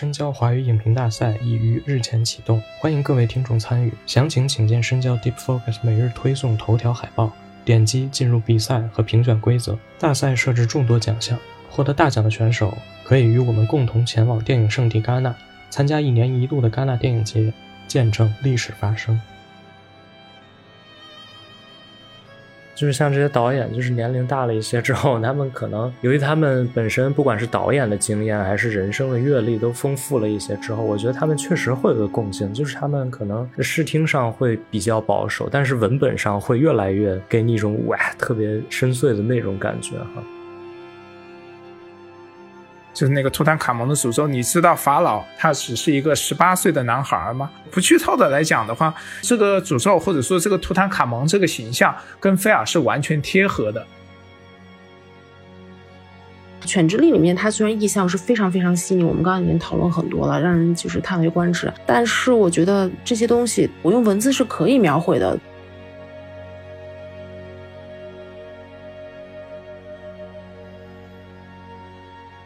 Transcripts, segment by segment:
深交华语影评大赛已于日前启动，欢迎各位听众参与。详情请见深交 Deep Focus 每日推送头条海报，点击进入比赛和评选规则。大赛设置众多奖项，获得大奖的选手可以与我们共同前往电影圣地戛纳，参加一年一度的戛纳电影节，见证历史发生。就是像这些导演，就是年龄大了一些之后，他们可能由于他们本身不管是导演的经验还是人生的阅历都丰富了一些之后，我觉得他们确实会有个共性，就是他们可能视听上会比较保守，但是文本上会越来越给你一种哇特别深邃的那种感觉哈。就是那个图坦卡蒙的诅咒，你知道法老他只是一个十八岁的男孩吗？不剧透的来讲的话，这个诅咒或者说这个图坦卡蒙这个形象跟菲尔是完全贴合的。犬之力里面，它虽然意象是非常非常细腻，我们刚刚已经讨论很多了，让人就是叹为观止。但是我觉得这些东西，我用文字是可以描绘的。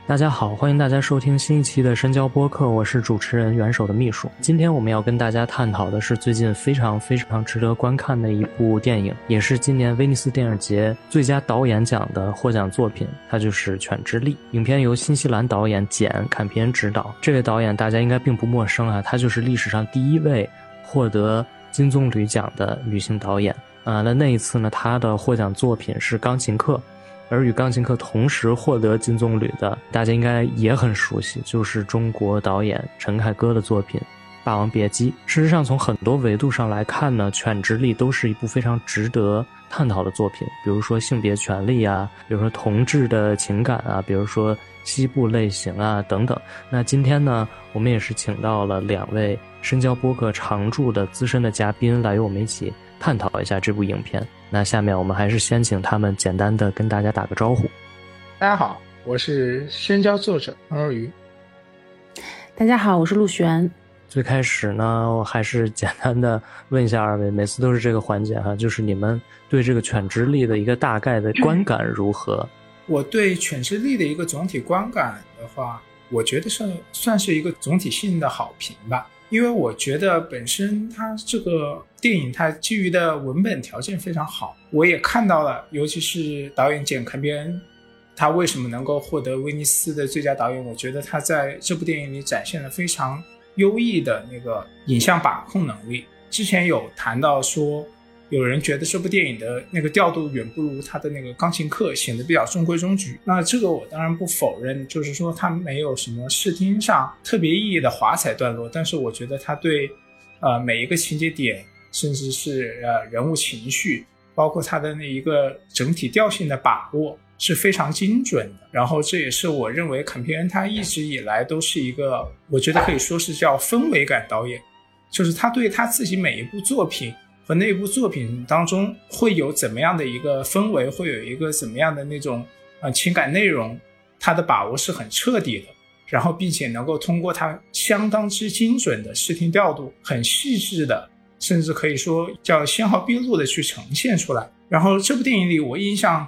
大家好，欢迎大家收听新一期的深交播客，我是主持人元首的秘书。今天我们要跟大家探讨的是最近非常非常值得观看的一部电影，也是今年威尼斯电影节最佳导演奖的获奖作品，它就是《犬之力》。影片由新西兰导演简·坎皮恩执导，这位导演大家应该并不陌生啊，他就是历史上第一位获得金棕榈奖的女性导演啊。那那一次呢，他的获奖作品是《钢琴课》。而与钢琴课同时获得金棕榈的，大家应该也很熟悉，就是中国导演陈凯歌的作品《霸王别姬》。事实上，从很多维度上来看呢，《犬之力》都是一部非常值得探讨的作品。比如说性别权利啊，比如说同志的情感啊，比如说西部类型啊等等。那今天呢，我们也是请到了两位深交播客常驻的资深的嘉宾来与我们一起探讨一下这部影片。那下面我们还是先请他们简单的跟大家打个招呼。大家好，我是深交作者彭若愚。大家好，我是陆璇。最开始呢，我还是简单的问一下二位，每次都是这个环节哈，就是你们对这个《犬之力》的一个大概的观感如何？我对《犬之力》的一个总体观感的话，我觉得算算是一个总体性的好评吧。因为我觉得本身它这个电影它基于的文本条件非常好，我也看到了，尤其是导演简·坎边恩，他为什么能够获得威尼斯的最佳导演？我觉得他在这部电影里展现了非常优异的那个影像把控能力。之前有谈到说。有人觉得这部电影的那个调度远不如他的那个钢琴课，显得比较中规中矩。那这个我当然不否认，就是说他没有什么视听上特别意义的华彩段落，但是我觉得他对，呃每一个情节点，甚至是呃人物情绪，包括他的那一个整体调性的把握是非常精准的。然后这也是我认为坎皮恩他一直以来都是一个，我觉得可以说是叫氛围感导演，就是他对他自己每一部作品。和那部作品当中会有怎么样的一个氛围，会有一个怎么样的那种呃情感内容，他的把握是很彻底的，然后并且能够通过他相当之精准的视听调度，很细致的，甚至可以说叫纤毫毕露的去呈现出来。然后这部电影里我印象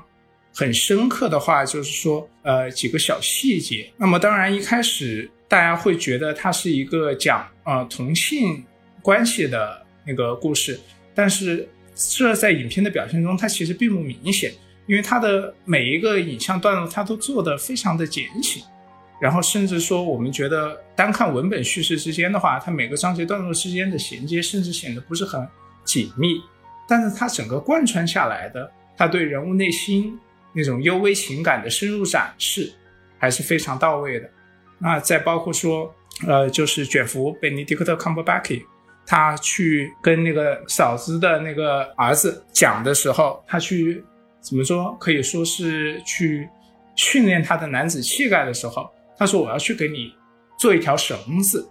很深刻的话，就是说呃几个小细节。那么当然一开始大家会觉得它是一个讲呃同性关系的那个故事。但是这在影片的表现中，它其实并不明显，因为它的每一个影像段落，它都做得非常的简醒，然后甚至说，我们觉得单看文本叙事之间的话，它每个章节段落之间的衔接，甚至显得不是很紧密。但是它整个贯穿下来的，它对人物内心那种幽微情感的深入展示，还是非常到位的。那再包括说，呃，就是卷福贝尼迪克特·康伯巴克。他去跟那个嫂子的那个儿子讲的时候，他去怎么说？可以说是去训练他的男子气概的时候，他说：“我要去给你做一条绳子。”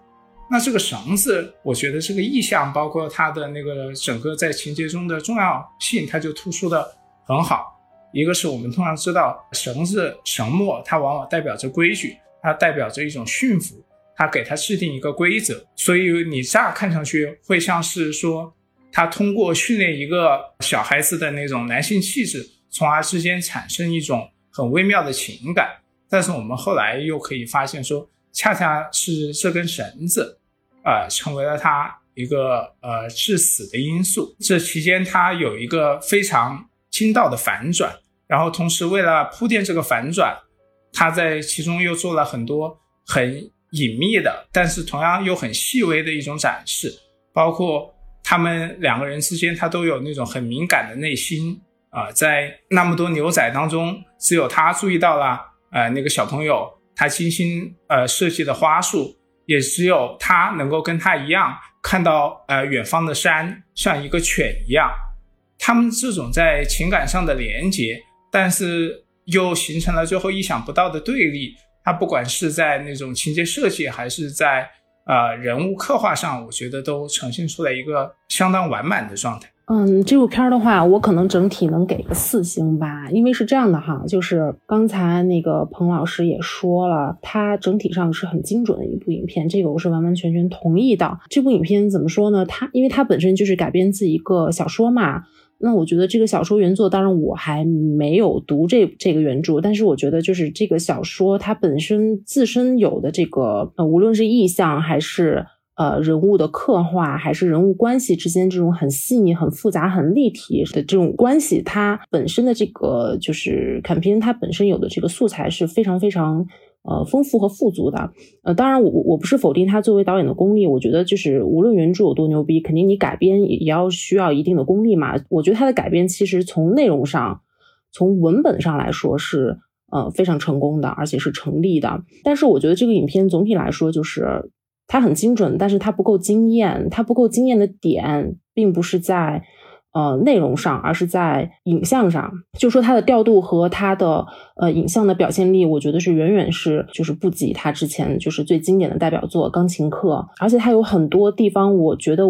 那这个绳子，我觉得这个意象，包括他的那个整个在情节中的重要性，他就突出的很好。一个是我们通常知道，绳子、绳墨，它往往代表着规矩，它代表着一种驯服。他给他制定一个规则，所以你乍看上去会像是说，他通过训练一个小孩子的那种男性气质，从而之间产生一种很微妙的情感。但是我们后来又可以发现说，恰恰是这根绳子，呃，成为了他一个呃致死的因素。这期间他有一个非常精到的反转，然后同时为了铺垫这个反转，他在其中又做了很多很隐秘的，但是同样又很细微的一种展示，包括他们两个人之间，他都有那种很敏感的内心啊，在那么多牛仔当中，只有他注意到了，呃，那个小朋友他精心呃设计的花束，也只有他能够跟他一样看到呃远方的山像一个犬一样，他们这种在情感上的连接，但是又形成了最后意想不到的对立。它不管是在那种情节设计，还是在呃人物刻画上，我觉得都呈现出来一个相当完满的状态。嗯，这部片儿的话，我可能整体能给个四星吧，因为是这样的哈，就是刚才那个彭老师也说了，它整体上是很精准的一部影片，这个我是完完全全同意的。这部影片怎么说呢？它因为它本身就是改编自一个小说嘛。那我觉得这个小说原作，当然我还没有读这这个原著，但是我觉得就是这个小说它本身自身有的这个呃，无论是意象还是呃人物的刻画，还是人物关系之间这种很细腻、很复杂、很立体的这种关系，它本身的这个就是坎片它本身有的这个素材是非常非常。呃，丰富和富足的，呃，当然，我我不是否定他作为导演的功力，我觉得就是无论原著有多牛逼，肯定你改编也要需要一定的功力嘛。我觉得他的改编其实从内容上，从文本上来说是呃非常成功的，而且是成立的。但是我觉得这个影片总体来说就是它很精准，但是它不够惊艳，它不够惊艳的点并不是在。呃，内容上，而是在影像上，就说它的调度和它的呃影像的表现力，我觉得是远远是就是不及它之前就是最经典的代表作《钢琴课》，而且它有很多地方，我觉得，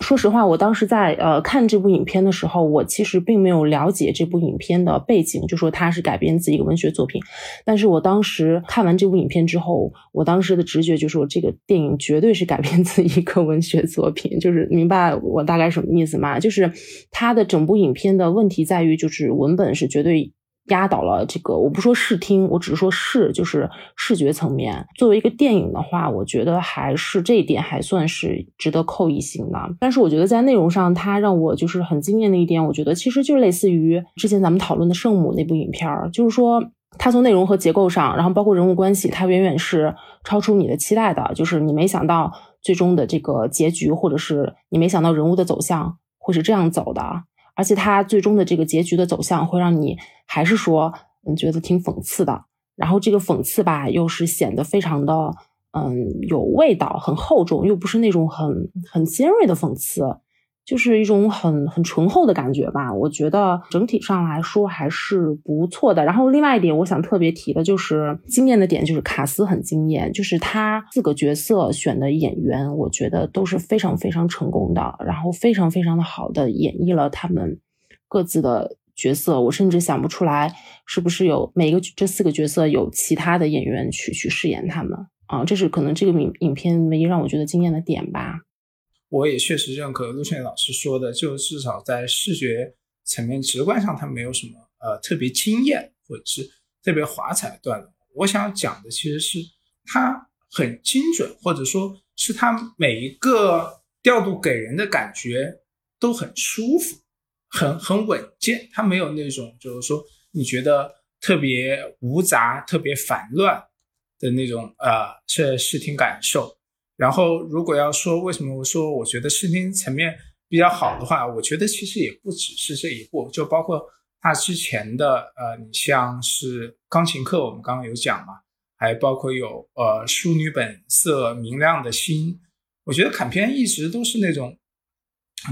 说实话，我当时在呃看这部影片的时候，我其实并没有了解这部影片的背景，就说它是改编自一个文学作品，但是我当时看完这部影片之后，我当时的直觉就是说这个电影绝对是改编自一个 文学作品，就是明白我大概什么意思吗？就是。它的整部影片的问题在于，就是文本是绝对压倒了这个。我不说视听，我只是说视，就是视觉层面。作为一个电影的话，我觉得还是这一点还算是值得扣一星的。但是我觉得在内容上，它让我就是很惊艳的一点，我觉得其实就类似于之前咱们讨论的《圣母》那部影片儿，就是说它从内容和结构上，然后包括人物关系，它远远是超出你的期待的。就是你没想到最终的这个结局，或者是你没想到人物的走向。会是这样走的，而且它最终的这个结局的走向会让你还是说，嗯，觉得挺讽刺的。然后这个讽刺吧，又是显得非常的，嗯，有味道，很厚重，又不是那种很很尖锐的讽刺。就是一种很很醇厚的感觉吧，我觉得整体上来说还是不错的。然后另外一点，我想特别提的就是惊艳的点，就是卡斯很惊艳，就是他四个角色选的演员，我觉得都是非常非常成功的，然后非常非常的好的演绎了他们各自的角色。我甚至想不出来是不是有每个这四个角色有其他的演员去去饰演他们啊，这是可能这个影影片唯一让我觉得惊艳的点吧。我也确实认可陆炫老师说的，就至少在视觉层面、直观上，它没有什么呃特别惊艳或者是特别华彩的段落。我想讲的其实是它很精准，或者说是它每一个调度给人的感觉都很舒服、很很稳健。它没有那种就是说你觉得特别无杂、特别烦乱的那种呃视视听感受。然后，如果要说为什么我说我觉得视听层面比较好的话，我觉得其实也不只是这一部，就包括他之前的呃，你像是钢琴课，我们刚刚有讲嘛，还包括有呃淑女本色、明亮的心，我觉得坎片一直都是那种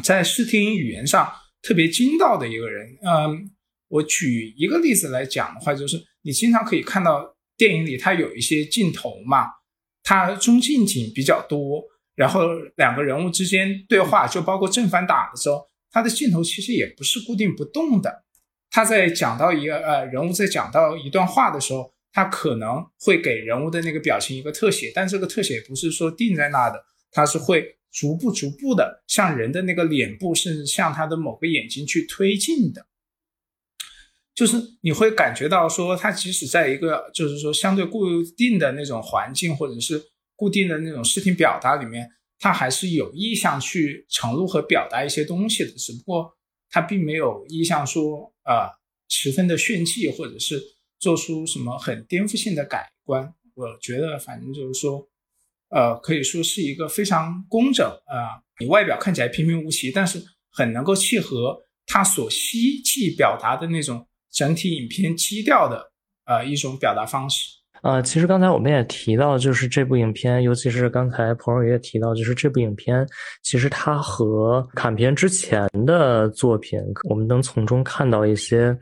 在视听语言上特别精到的一个人。嗯，我举一个例子来讲的话，就是你经常可以看到电影里它有一些镜头嘛。它中近景比较多，然后两个人物之间对话，就包括正反打的时候，它的镜头其实也不是固定不动的。他在讲到一个呃人物在讲到一段话的时候，他可能会给人物的那个表情一个特写，但这个特写不是说定在那的，它是会逐步逐步的向人的那个脸部，甚至向他的某个眼睛去推进的。就是你会感觉到说，他即使在一个就是说相对固定的那种环境，或者是固定的那种视听表达里面，他还是有意向去呈露和表达一些东西的，只不过他并没有意向说呃十分的炫技，或者是做出什么很颠覆性的改观。我觉得反正就是说，呃，可以说是一个非常工整啊，你外表看起来平平无奇，但是很能够契合他所希冀表达的那种。整体影片基调的呃一种表达方式。呃，其实刚才我们也提到，就是这部影片，尤其是刚才朋友也提到，就是这部影片，其实它和坎片之前的作品，我们能从中看到一些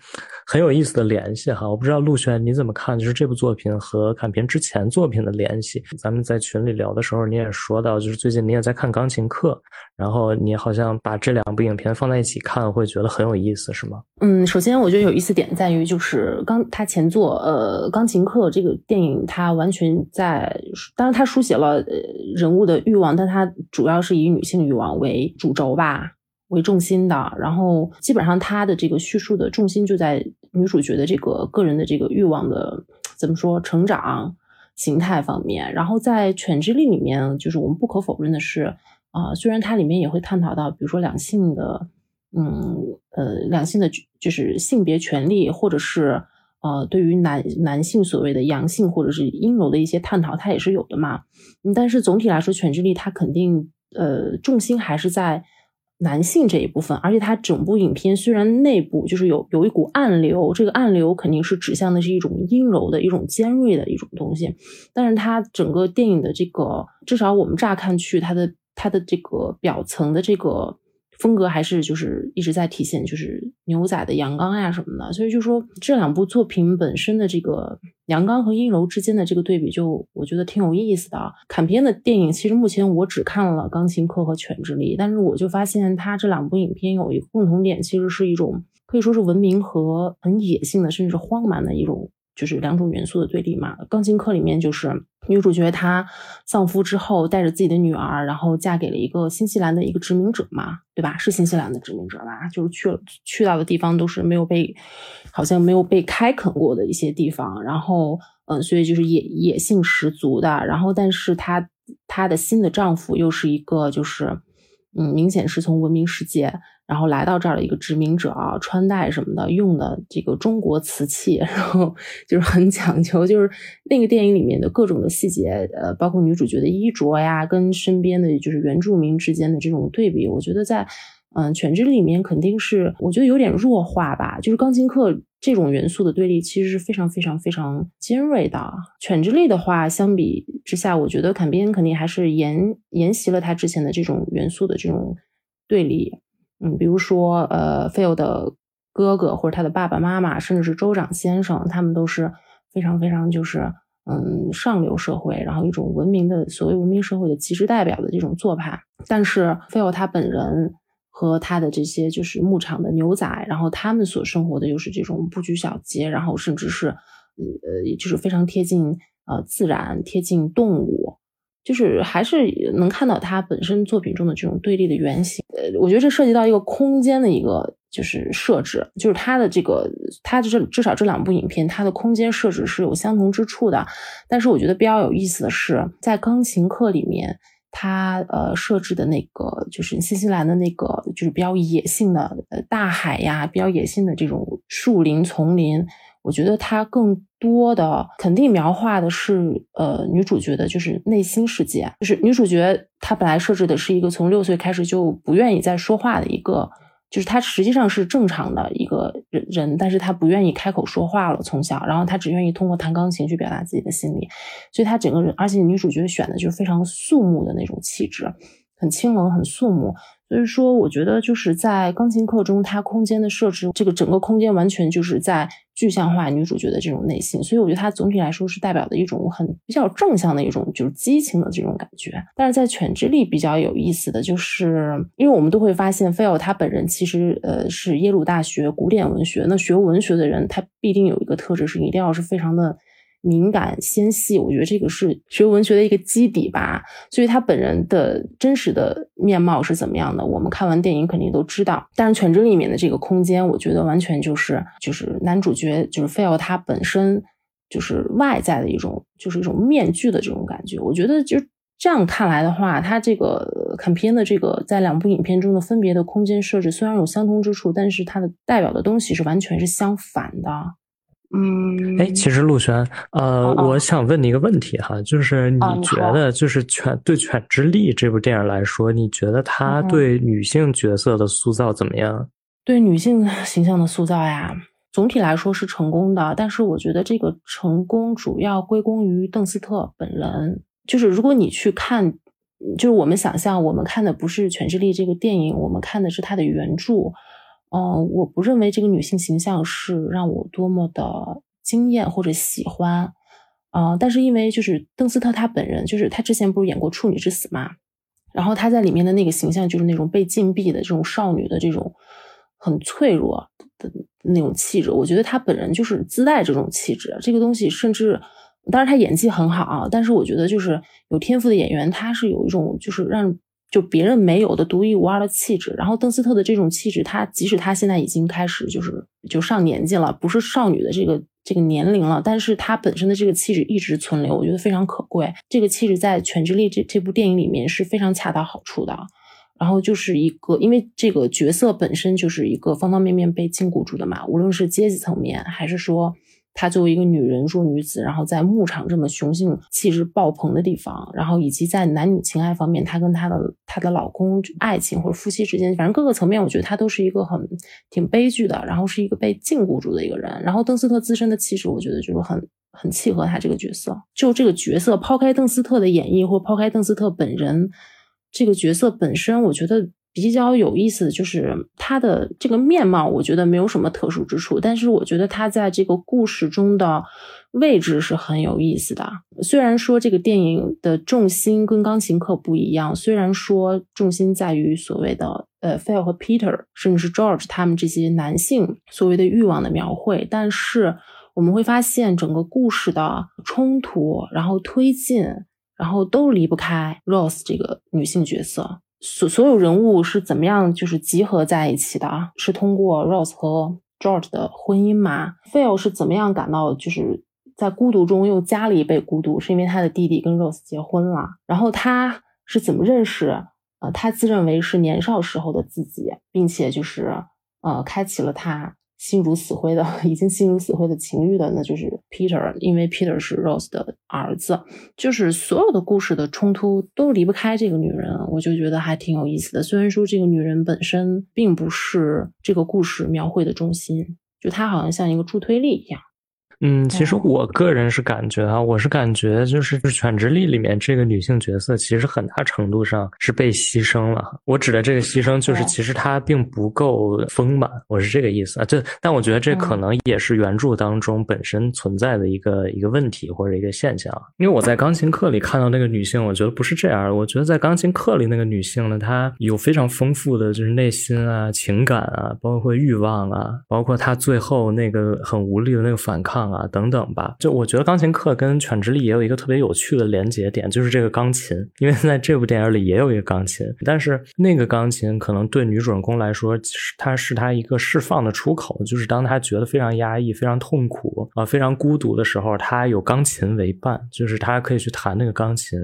很有意思的联系哈。我不知道陆璇你怎么看，就是这部作品和坎片之前作品的联系。咱们在群里聊的时候，你也说到，就是最近你也在看《钢琴课》，然后你好像把这两部影片放在一起看，会觉得很有意思，是吗？嗯，首先我觉得有意思点在于，就是刚他前作呃《钢琴课》这个。电影它完全在，当然它书写了呃人物的欲望，但它主要是以女性欲望为主轴吧，为重心的。然后基本上它的这个叙述的重心就在女主角的这个个人的这个欲望的怎么说成长形态方面。然后在《犬之力》里面，就是我们不可否认的是，啊，虽然它里面也会探讨到，比如说两性的，嗯呃，两性的就是性别权利，或者是。呃，对于男男性所谓的阳性或者是阴柔的一些探讨，它也是有的嘛。但是总体来说，《犬之力》它肯定呃重心还是在男性这一部分，而且它整部影片虽然内部就是有有一股暗流，这个暗流肯定是指向的是一种阴柔的一种尖锐的一种东西，但是它整个电影的这个至少我们乍看去，它的它的这个表层的这个。风格还是就是一直在体现，就是牛仔的阳刚呀什么的，所以就说这两部作品本身的这个阳刚和阴柔之间的这个对比，就我觉得挺有意思的。坎片的电影其实目前我只看了《钢琴课》和《犬之力》，但是我就发现他这两部影片有一个共同点，其实是一种可以说是文明和很野性的，甚至是荒蛮的一种。就是两种元素的对立嘛。钢琴课里面就是女主角她丧夫之后，带着自己的女儿，然后嫁给了一个新西兰的一个殖民者嘛，对吧？是新西兰的殖民者吧？就是去了去到的地方都是没有被，好像没有被开垦过的一些地方。然后，嗯，所以就是野野性十足的。然后，但是她她的新的丈夫又是一个就是，嗯，明显是从文明世界。然后来到这儿的一个殖民者啊，穿戴什么的用的这个中国瓷器，然后就是很讲究，就是那个电影里面的各种的细节，呃，包括女主角的衣着呀，跟身边的就是原住民之间的这种对比，我觉得在嗯《犬之力里面肯定是我觉得有点弱化吧，就是钢琴课这种元素的对立其实是非常非常非常尖锐的。《犬之力》的话，相比之下，我觉得坎边肯定还是沿沿袭了他之前的这种元素的这种对立。嗯，比如说，呃，Phil 的哥哥或者他的爸爸妈妈，甚至是州长先生，他们都是非常非常就是，嗯，上流社会，然后一种文明的所谓文明社会的极致代表的这种做派。但是 Phil 他本人和他的这些就是牧场的牛仔，然后他们所生活的又是这种不拘小节，然后甚至是，呃，就是非常贴近呃自然，贴近动物。就是还是能看到他本身作品中的这种对立的原型。呃，我觉得这涉及到一个空间的一个就是设置，就是他的这个他这至少这两部影片，它的空间设置是有相同之处的。但是我觉得比较有意思的是，在钢琴课里面，他呃设置的那个就是新西兰的那个就是比较野性的呃大海呀，比较野性的这种树林丛林。我觉得它更多的肯定描画的是，呃，女主角的就是内心世界。就是女主角她本来设置的是一个从六岁开始就不愿意再说话的一个，就是她实际上是正常的一个人人，但是她不愿意开口说话了，从小，然后她只愿意通过弹钢琴去表达自己的心理。所以她整个人，而且女主角选的就是非常肃穆的那种气质，很清冷，很肃穆。所以说，我觉得就是在钢琴课中，它空间的设置，这个整个空间完全就是在具象化女主角的这种内心。所以我觉得它总体来说是代表的一种很比较正向的一种就是激情的这种感觉。但是在《犬之力》比较有意思的就是，因为我们都会发现，菲尔他本人其实呃是耶鲁大学古典文学，那学文学的人他必定有一个特质是一定要是非常的敏感纤细，我觉得这个是学文学的一个基底吧。所以他本人的真实的面貌是怎么样的，我们看完电影肯定都知道。但是《犬之》里面的这个空间，我觉得完全就是就是男主角就是 Phil 他本身就是外在的一种就是一种面具的这种感觉。我觉得就这样看来的话，他这个坎皮恩的这个在两部影片中的分别的空间设置虽然有相同之处，但是它的代表的东西是完全是相反的。嗯，哎，其实陆璇，呃，我想问你一个问题哈，就是你觉得，就是《犬对犬之力》这部电影来说，你觉得它对女性角色的塑造怎么样？对女性 形象的塑造呀，总体来说是成功的，但是我觉得这个成功主要归功于邓斯特本人。就是如果你去看，就是我们想象，我们看的不是《犬之力》这个电影，我们看的是它的原著。嗯，我不认为这个女性形象是让我多么的惊艳或者喜欢，啊，但是因为就是邓斯特他本人，就是他之前不是演过《处女之死》嘛，然后他在里面的那个形象就是那种被禁闭的这种少女的这种很脆弱的那种气质，我觉得他本人就是自带这种气质，这个东西甚至，当然他演技很好，但是我觉得就是有天赋的演员，他是有一种就是让。就别人没有的独一无二的气质，然后邓斯特的这种气质，他即使他现在已经开始就是就上年纪了，不是少女的这个这个年龄了，但是他本身的这个气质一直存留，我觉得非常可贵。这个气质在《全智力》这这部电影里面是非常恰到好处的。然后就是一个，因为这个角色本身就是一个方方面面被禁锢住的嘛，无论是阶级层面，还是说。她作为一个女人，弱女子，然后在牧场这么雄性气质爆棚的地方，然后以及在男女情爱方面，她跟她的她的老公爱情或者夫妻之间，反正各个层面，我觉得她都是一个很挺悲剧的，然后是一个被禁锢住的一个人。然后邓斯特自身的气质，我觉得就是很很契合他这个角色。就这个角色，抛开邓斯特的演绎，或抛开邓斯特本人，这个角色本身，我觉得。比较有意思的就是他的这个面貌，我觉得没有什么特殊之处，但是我觉得他在这个故事中的位置是很有意思的。虽然说这个电影的重心跟钢琴课不一样，虽然说重心在于所谓的呃 Phil 和 Peter，甚至是 George 他们这些男性所谓的欲望的描绘，但是我们会发现整个故事的冲突，然后推进，然后都离不开 Rose 这个女性角色。所所有人物是怎么样就是集合在一起的啊？是通过 Rose 和 George 的婚姻吗？Phil 是怎么样感到就是在孤独中又加了一倍孤独？是因为他的弟弟跟 Rose 结婚了。然后他是怎么认识？呃，他自认为是年少时候的自己，并且就是呃，开启了他。心如死灰的，已经心如死灰的情欲的，那就是 Peter，因为 Peter 是 Rose 的儿子。就是所有的故事的冲突都离不开这个女人，我就觉得还挺有意思的。虽然说这个女人本身并不是这个故事描绘的中心，就她好像像一个助推力一样。嗯，其实我个人是感觉啊，我是感觉就是《犬之力》里面这个女性角色，其实很大程度上是被牺牲了。我指的这个牺牲，就是其实她并不够丰满，我是这个意思啊。这，但我觉得这可能也是原著当中本身存在的一个一个问题或者一个现象。因为我在钢琴课里看到那个女性，我觉得不是这样。我觉得在钢琴课里那个女性呢，她有非常丰富的就是内心啊、情感啊，包括欲望啊，包括她最后那个很无力的那个反抗。啊，等等吧，就我觉得钢琴课跟犬之力也有一个特别有趣的连接点，就是这个钢琴，因为在这部电影里也有一个钢琴，但是那个钢琴可能对女主人公来说，它是她一个释放的出口，就是当她觉得非常压抑、非常痛苦啊、非常孤独的时候，她有钢琴为伴，就是她可以去弹那个钢琴。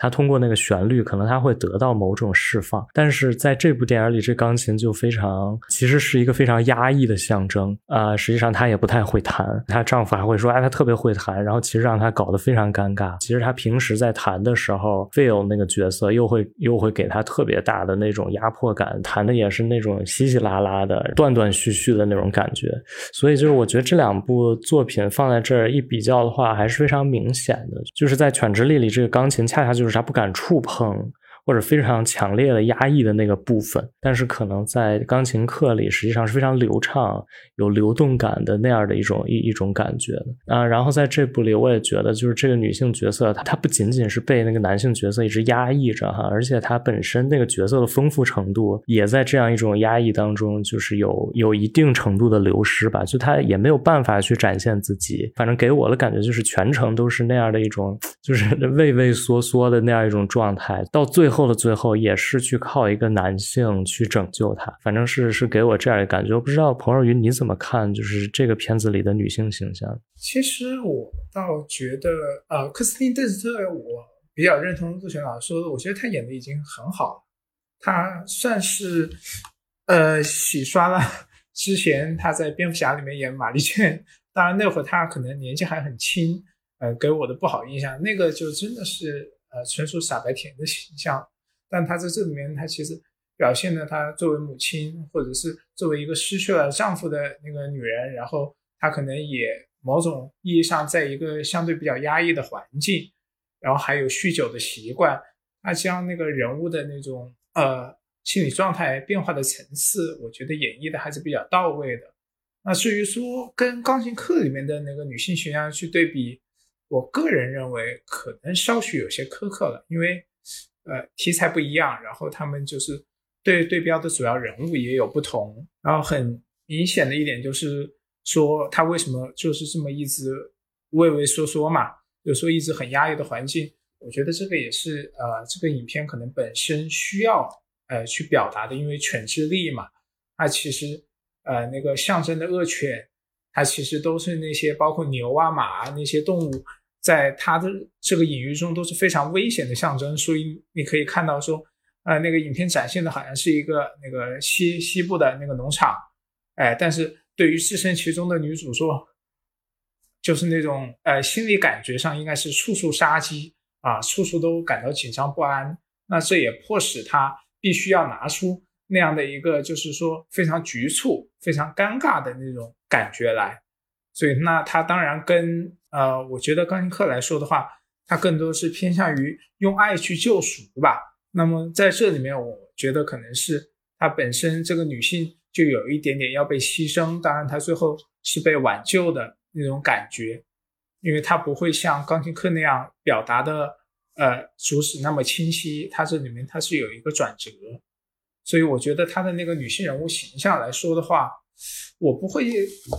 他通过那个旋律，可能他会得到某种释放，但是在这部电影里，这钢琴就非常，其实是一个非常压抑的象征啊。实际上，她也不太会弹，她丈夫还会说，哎，她特别会弹，然后其实让她搞得非常尴尬。其实她平时在弹的时候，Phil 那个角色又会又会给她特别大的那种压迫感，弹的也是那种稀稀拉拉的、断断续续的那种感觉。所以就是我觉得这两部作品放在这儿一比较的话，还是非常明显的，就是在《犬之力》里，这个钢琴恰恰就是。啥不敢触碰，或者非常强烈的压抑的那个部分，但是可能在钢琴课里实际上是非常流畅、有流动感的那样的一种一一种感觉的啊。然后在这部里，我也觉得就是这个女性角色，她她不仅仅是被那个男性角色一直压抑着哈，而且她本身那个角色的丰富程度也在这样一种压抑当中，就是有有一定程度的流失吧，就她也没有办法去展现自己。反正给我的感觉就是全程都是那样的一种，就是 畏畏缩缩的那样一种状态。到最后的最后，也是去靠一个男性去拯救她。反正是是给我这样的感觉。我不知道彭若云你怎么看，就是这个片子里的女性形象。其实我倒觉得，呃，克斯汀·邓斯特，我比较认同陆璇老师说的，我觉得她演的已经很好了。他算是呃洗刷了之前他在蝙蝠侠里面演玛丽娟。当然，那会儿他可能年纪还很轻，呃，给我的不好印象，那个就真的是呃纯属傻白甜的形象。但他在这里面，他其实表现了他作为母亲，或者是作为一个失去了丈夫的那个女人，然后她可能也某种意义上在一个相对比较压抑的环境，然后还有酗酒的习惯，他将那个人物的那种呃心理状态变化的层次，我觉得演绎的还是比较到位的。那至于说跟钢琴课里面的那个女性形象去对比，我个人认为可能稍许有些苛刻了，因为呃题材不一样，然后他们就是对对标的主要人物也有不同，然后很明显的一点就是说他为什么就是这么一直畏畏缩缩嘛，有时候一直很压抑的环境，我觉得这个也是呃这个影片可能本身需要呃去表达的，因为犬之力嘛，它其实。呃，那个象征的恶犬，它其实都是那些包括牛啊、马啊那些动物，在它的这个隐喻中都是非常危险的象征。所以你可以看到说，呃，那个影片展现的好像是一个那个西西部的那个农场，哎，但是对于置身其中的女主说，就是那种呃心理感觉上应该是处处杀机啊，处处都感到紧张不安。那这也迫使她必须要拿出。那样的一个就是说非常局促、非常尴尬的那种感觉来，所以那他当然跟呃，我觉得钢琴课来说的话，它更多是偏向于用爱去救赎吧。那么在这里面，我觉得可能是他本身这个女性就有一点点要被牺牲，当然她最后是被挽救的那种感觉，因为她不会像钢琴课那样表达的呃主旨那么清晰，它这里面它是有一个转折。所以我觉得她的那个女性人物形象来说的话，我不会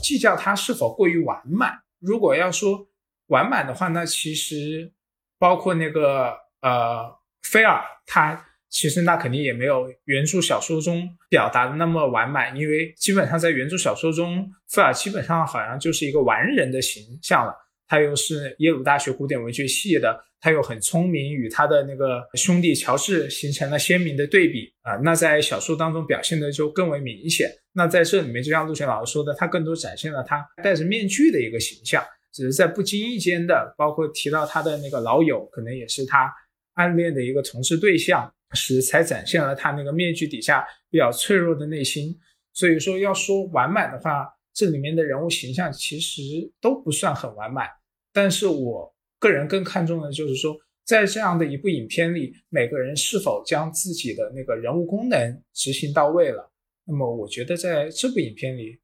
计较她是否过于完满。如果要说完满的话，那其实包括那个呃菲尔，他其实那肯定也没有原著小说中表达的那么完满，因为基本上在原著小说中，菲尔基本上好像就是一个完人的形象了。他又是耶鲁大学古典文学系的。他又很聪明，与他的那个兄弟乔治形成了鲜明的对比啊。那在小说当中表现的就更为明显。那在这里面，就像陆璇老师说的，他更多展现了他戴着面具的一个形象，只是在不经意间的，包括提到他的那个老友，可能也是他暗恋的一个从事对象时，才展现了他那个面具底下比较脆弱的内心。所以说，要说完满的话，这里面的人物形象其实都不算很完满。但是我。个人更看重的就是说，在这样的一部影片里，每个人是否将自己的那个人物功能执行到位了。那么，我觉得在这部影片里，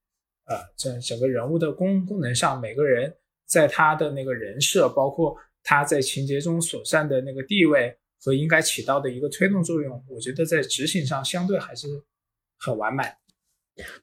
呃，整整个人物的功功能上，每个人在他的那个人设，包括他在情节中所占的那个地位和应该起到的一个推动作用，我觉得在执行上相对还是很完满。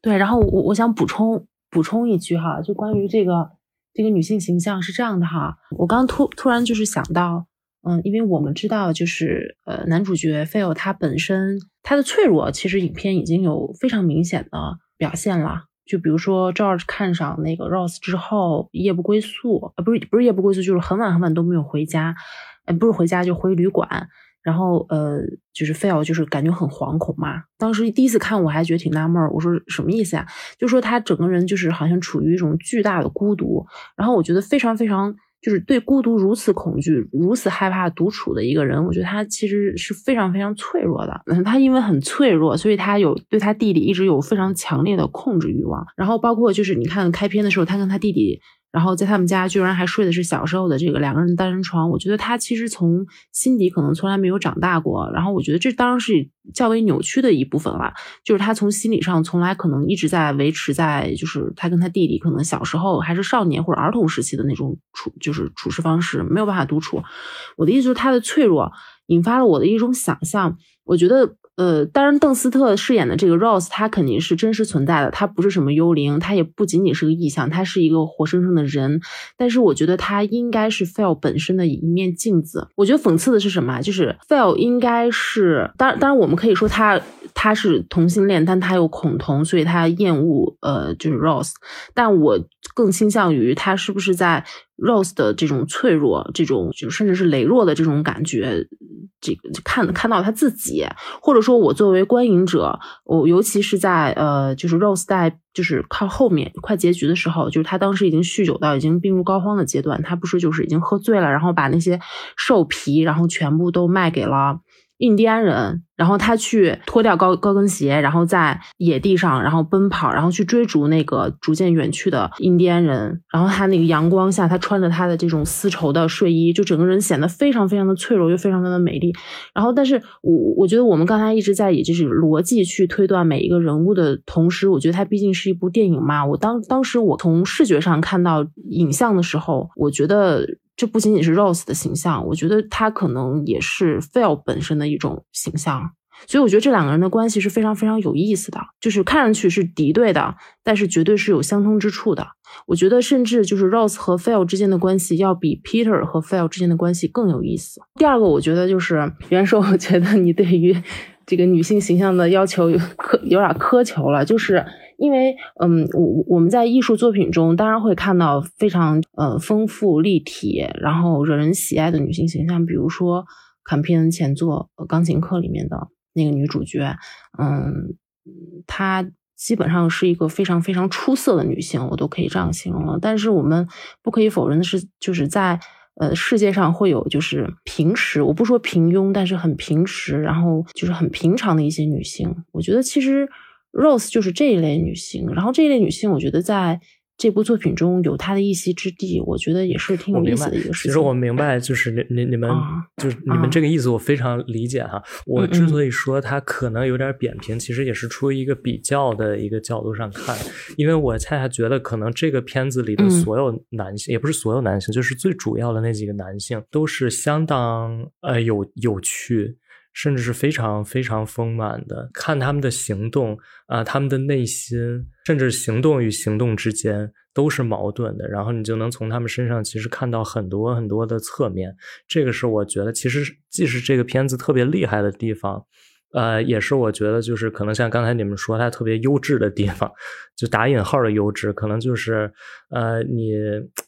对，然后我我想补充补充一句哈，就关于这个。这个女性形象是这样的哈，我刚突突然就是想到，嗯，因为我们知道，就是呃，男主角 Phil 他本身他的脆弱，其实影片已经有非常明显的表现了。就比如说 George 看上那个 Rose 之后，夜不归宿，呃，不是不是夜不归宿，就是很晚很晚都没有回家，呃，不是回家就回旅馆。然后呃，就是 fail，就是感觉很惶恐嘛。当时第一次看我还觉得挺纳闷儿，我说什么意思呀？就说他整个人就是好像处于一种巨大的孤独。然后我觉得非常非常就是对孤独如此恐惧、如此害怕独处的一个人，我觉得他其实是非常非常脆弱的。嗯他因为很脆弱，所以他有对他弟弟一直有非常强烈的控制欲望。然后包括就是你看开篇的时候，他跟他弟弟。然后在他们家居然还睡的是小时候的这个两个人单人床。我觉得他其实从心底可能从来没有长大过。然后我觉得这当然是较为扭曲的一部分了，就是他从心理上从来可能一直在维持在就是他跟他弟弟可能小时候还是少年或者儿童时期的那种处就是处事方式，没有办法独处。我的意思就是他的脆弱引发了我的一种想象，我觉得。呃，当然，邓斯特饰演的这个 Rose，他肯定是真实存在的，他不是什么幽灵，他也不仅仅是个意象，他是一个活生生的人。但是，我觉得他应该是 Phil 本身的一面镜子。我觉得讽刺的是什么？就是 Phil 应该是，当然，当然，我们可以说他他是同性恋，但他又恐同，所以他厌恶呃，就是 Rose。但我更倾向于他是不是在。Rose 的这种脆弱，这种就甚至是羸弱的这种感觉，这个看看到他自己，或者说我作为观影者，我尤其是在呃，就是 Rose 在就是靠后面快结局的时候，就是他当时已经酗酒到已经病入膏肓的阶段，他不是就是已经喝醉了，然后把那些兽皮，然后全部都卖给了。印第安人，然后他去脱掉高高跟鞋，然后在野地上，然后奔跑，然后去追逐那个逐渐远去的印第安人。然后他那个阳光下，他穿着他的这种丝绸的睡衣，就整个人显得非常非常的脆弱，又非常非常的美丽。然后，但是我我觉得我们刚才一直在以就是逻辑去推断每一个人物的同时，我觉得它毕竟是一部电影嘛。我当当时我从视觉上看到影像的时候，我觉得。这不仅仅是 Rose 的形象，我觉得他可能也是 Phil 本身的一种形象，所以我觉得这两个人的关系是非常非常有意思的，就是看上去是敌对的，但是绝对是有相通之处的。我觉得甚至就是 Rose 和 Phil 之间的关系要比 Peter 和 Phil 之间的关系更有意思。第二个，我觉得就是元首，我觉得你对于这个女性形象的要求有苛有点苛求了，就是。因为，嗯，我我们在艺术作品中当然会看到非常呃丰富立体，然后惹人喜爱的女性形象，比如说坎皮恩前作《钢琴课》里面的那个女主角，嗯，她基本上是一个非常非常出色的女性，我都可以这样形容了。但是我们不可以否认的是，就是在呃世界上会有就是平时，我不说平庸，但是很平时，然后就是很平常的一些女性。我觉得其实。Rose 就是这一类女性，然后这一类女性，我觉得在这部作品中有她的一席之地，我觉得也是挺有意思的一个事情。其实我明白，就是你你你们就是你们这个意思，我非常理解哈。我之所以说她可能有点扁平，其实也是出于一个比较的一个角度上看，因为我恰恰觉得可能这个片子里的所有男性，也不是所有男性，就是最主要的那几个男性，都是相当呃有有趣。甚至是非常非常丰满的，看他们的行动啊，他们的内心，甚至行动与行动之间都是矛盾的。然后你就能从他们身上其实看到很多很多的侧面。这个是我觉得其实既是这个片子特别厉害的地方。呃，也是我觉得，就是可能像刚才你们说，它特别优质的地方，就打引号的优质，可能就是，呃，你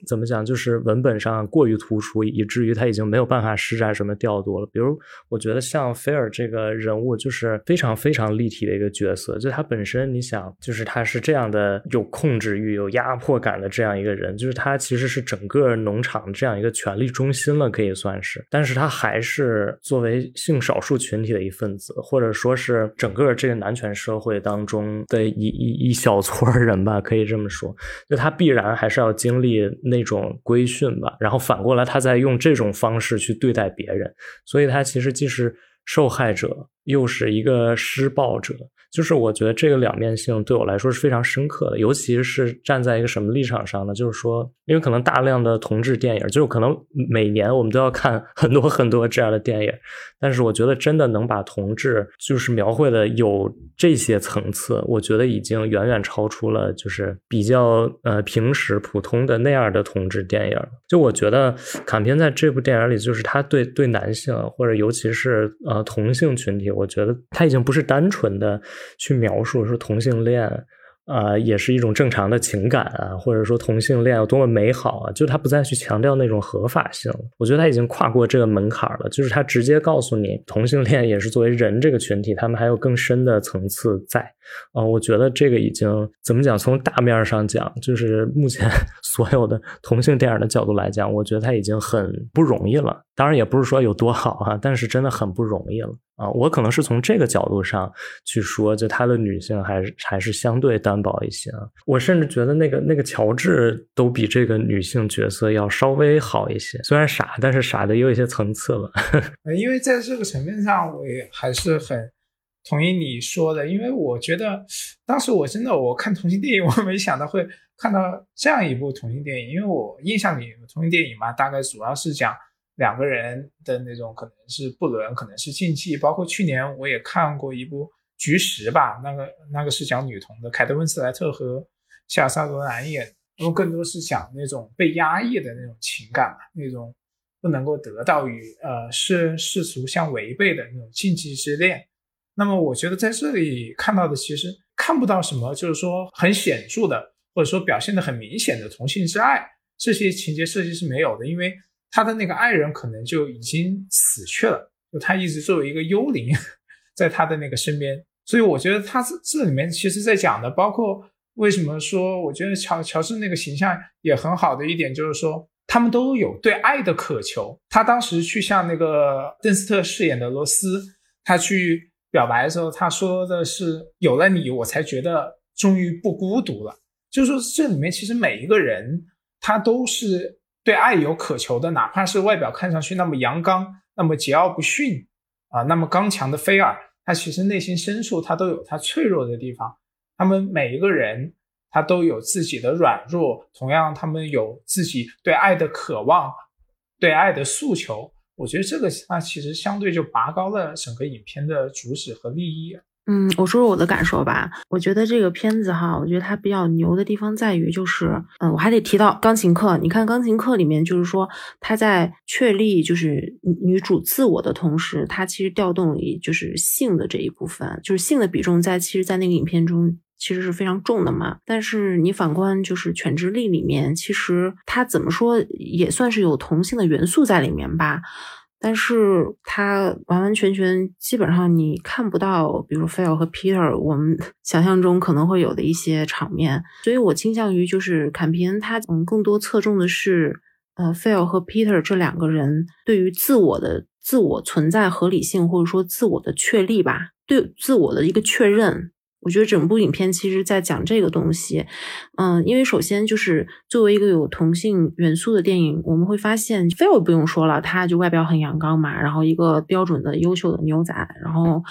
怎么讲，就是文本上过于突出，以至于他已经没有办法施展什么调度了。比如，我觉得像菲尔这个人物，就是非常非常立体的一个角色，就他本身，你想，就是他是这样的有控制欲、有压迫感的这样一个人，就是他其实是整个农场这样一个权力中心了，可以算是，但是他还是作为性少数群体的一份子，或或者说是整个这个男权社会当中的一一一小撮人吧，可以这么说，就他必然还是要经历那种规训吧，然后反过来他在用这种方式去对待别人，所以他其实既是受害者，又是一个施暴者。就是我觉得这个两面性对我来说是非常深刻的，尤其是站在一个什么立场上呢？就是说，因为可能大量的同志电影，就是可能每年我们都要看 很多很多这样的电影，但是我觉得真的能把同志就是描绘的有这些层次，我觉得已经远远超出了就是比较呃平时普通的那样的同志电影。就我觉得坎片在这部电影里，就是他对对男性或者尤其是呃同性群体，我觉得他已经不是单纯的。去描述说同性恋啊，也是一种正常的情感啊，或者说同性恋有多么美好啊，就他不再去强调那种合法性，我觉得他已经跨过这个门槛了，就是他直接告诉你，同性恋也是作为人这个群体，他们还有更深的层次在。啊，我觉得这个已经怎么讲，从大面上讲，就是目前 所有的同性电影的角度来讲，我觉得他已经很不容易了，当然也不是说有多好啊，但是真的很不容易了。啊，我可能是从这个角度上去说，就他的女性还是还是相对单薄一些啊。我甚至觉得那个那个乔治都比这个女性角色要稍微好一些，虽然傻，但是傻的有一些层次了。因为在这个层面上，我也还是很同意你说的，因为我觉得当时我真的我看同性电影，我没想到会看到这样一部同性电影，因为我印象里同性电影嘛，大概主要是讲。两个人的那种可能是不伦，可能是禁忌，包括去年我也看过一部《菊石》吧，那个那个是讲女童的，凯特温斯莱特和夏萨罗兰演，那么更多是讲那种被压抑的那种情感嘛，那种不能够得到与呃世世俗相违背的那种禁忌之恋。那么我觉得在这里看到的其实看不到什么，就是说很显著的，或者说表现的很明显的同性之爱，这些情节设计是没有的，因为。他的那个爱人可能就已经死去了，就他一直作为一个幽灵，在他的那个身边。所以我觉得他这这里面其实在讲的，包括为什么说，我觉得乔乔治那个形象也很好的一点，就是说他们都有对爱的渴求。他当时去向那个邓斯特饰演的罗斯，他去表白的时候，他说的是：“有了你，我才觉得终于不孤独了。”就是说，这里面其实每一个人他都是。对爱有渴求的，哪怕是外表看上去那么阳刚、那么桀骜不驯啊，那么刚强的菲尔，他其实内心深处他都有他脆弱的地方。他们每一个人，他都有自己的软弱，同样他们有自己对爱的渴望、对爱的诉求。我觉得这个那其实相对就拔高了整个影片的主旨和利益。嗯，我说说我的感受吧。我觉得这个片子哈，我觉得它比较牛的地方在于，就是，嗯，我还得提到钢琴课。你看钢琴课里面，就是说他在确立就是女主自我的同时，他其实调动也就是性的这一部分，就是性的比重在其实，在那个影片中其实是非常重的嘛。但是你反观就是《犬之力》里面，其实它怎么说也算是有同性的元素在里面吧。但是他完完全全基本上你看不到，比如 Phil 和 Peter，我们 想象中可能会有的一些场面，所以我倾向于就是坎皮恩他嗯更多侧重的是呃 Phil 和 Peter 这两个人对于自我的自我存在合理性或者说自我的确立吧，对自我的一个确认。我觉得整部影片其实在讲这个东西，嗯，因为首先就是作为一个有同性元素的电影，我们会发现菲尔不用说了，他就外表很阳刚嘛，然后一个标准的优秀的牛仔，然后，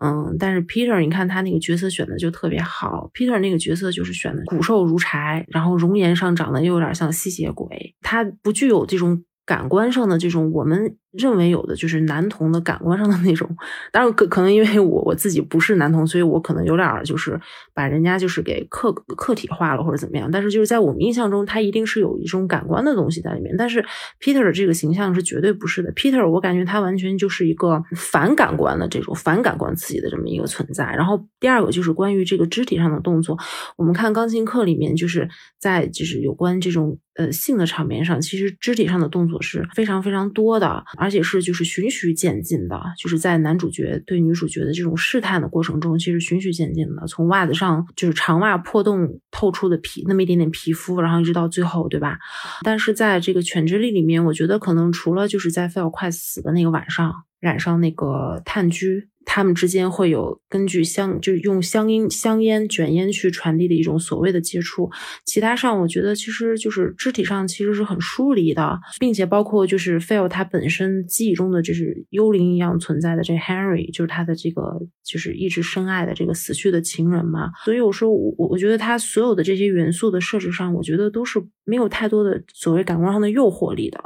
嗯，但是 Peter，你看他那个角色选的就特别好，Peter 那个角色就是选的骨瘦如柴，然后容颜上长得又有点像吸血鬼，他不具有这种感官上的这种我们。认为有的就是男童的感官上的那种，当然可可能因为我我自己不是男童，所以我可能有点就是把人家就是给客客体化了或者怎么样。但是就是在我们印象中，他一定是有一种感官的东西在里面。但是 Peter 这个形象是绝对不是的，Peter 我感觉他完全就是一个反感官的这种反感官刺激的这么一个存在。然后第二个就是关于这个肢体上的动作，我们看钢琴课里面就是在就是有关这种呃性的场面上，其实肢体上的动作是非常非常多的。而且是就是循序渐进的，就是在男主角对女主角的这种试探的过程中，其实循序渐进的，从袜子上就是长袜破洞透出的皮那么一点点皮肤，然后一直到最后，对吧？但是在这个犬之力里面，我觉得可能除了就是在费尔快死的那个晚上染上那个炭疽。他们之间会有根据香，就是用香烟、香烟卷烟去传递的一种所谓的接触。其他上，我觉得其实就是肢体上其实是很疏离的，并且包括就是 Phil 他本身记忆中的就是幽灵一样存在的这 Henry，就是他的这个就是一直深爱的这个死去的情人嘛。所以我说我我我觉得他所有的这些元素的设置上，我觉得都是没有太多的所谓感官上的诱惑力的。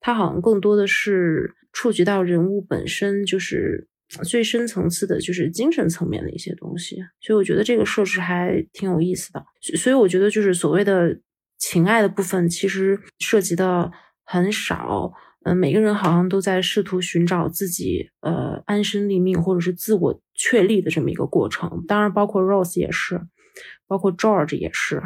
他好像更多的是触及到人物本身就是。最深层次的就是精神层面的一些东西，所以我觉得这个设置还挺有意思的。所以我觉得就是所谓的情爱的部分，其实涉及的很少。嗯，每个人好像都在试图寻找自己呃安身立命或者是自我确立的这么一个过程。当然，包括 Rose 也是，包括 George 也是。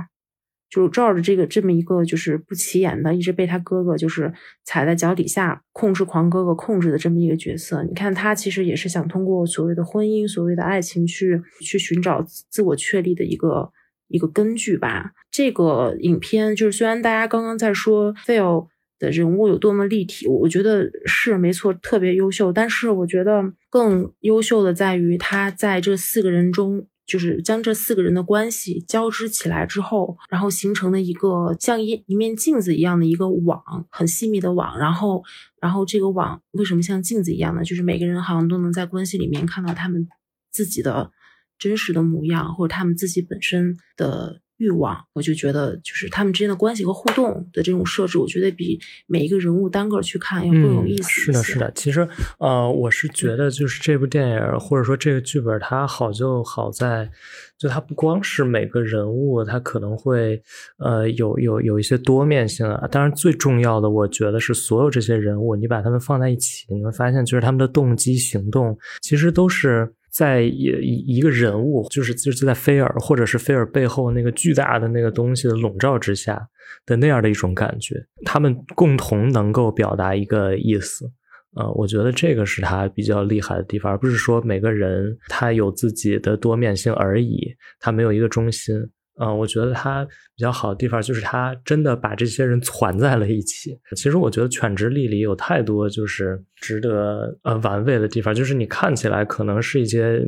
就照着这个这么一个就是不起眼的，一直被他哥哥就是踩在脚底下控制狂哥哥控制的这么一个角色，你看他其实也是想通过所谓的婚姻、所谓的爱情去去寻找自我确立的一个一个根据吧。这个影片就是虽然大家刚刚在说 Phil 的人物有多么立体，我觉得是没错，特别优秀。但是我觉得更优秀的在于他在这四个人中。就是将这四个人的关系交织起来之后，然后形成了一个像一一面镜子一样的一个网，很细密的网。然后，然后这个网为什么像镜子一样呢？就是每个人好像都能在关系里面看到他们自己的真实的模样，或者他们自己本身的。欲望，我就觉得就是他们之间的关系和互动的这种设置，我觉得比每一个人物单个去看要更有意思。是的，是的。其实，呃，我是觉得就是这部电影或者说这个剧本，它好就好在，就它不光是每个人物，它可能会呃有有有一些多面性啊。当然，最重要的，我觉得是所有这些人物，你把他们放在一起，你会发现，就是他们的动机、行动，其实都是。在一一个人物，就是就是在菲尔或者是菲尔背后那个巨大的那个东西的笼罩之下的那样的一种感觉，他们共同能够表达一个意思，呃，我觉得这个是他比较厉害的地方，而不是说每个人他有自己的多面性而已，他没有一个中心。嗯，我觉得他比较好的地方就是他真的把这些人攒在了一起。其实我觉得《犬之力》里有太多就是值得呃玩味的地方，就是你看起来可能是一些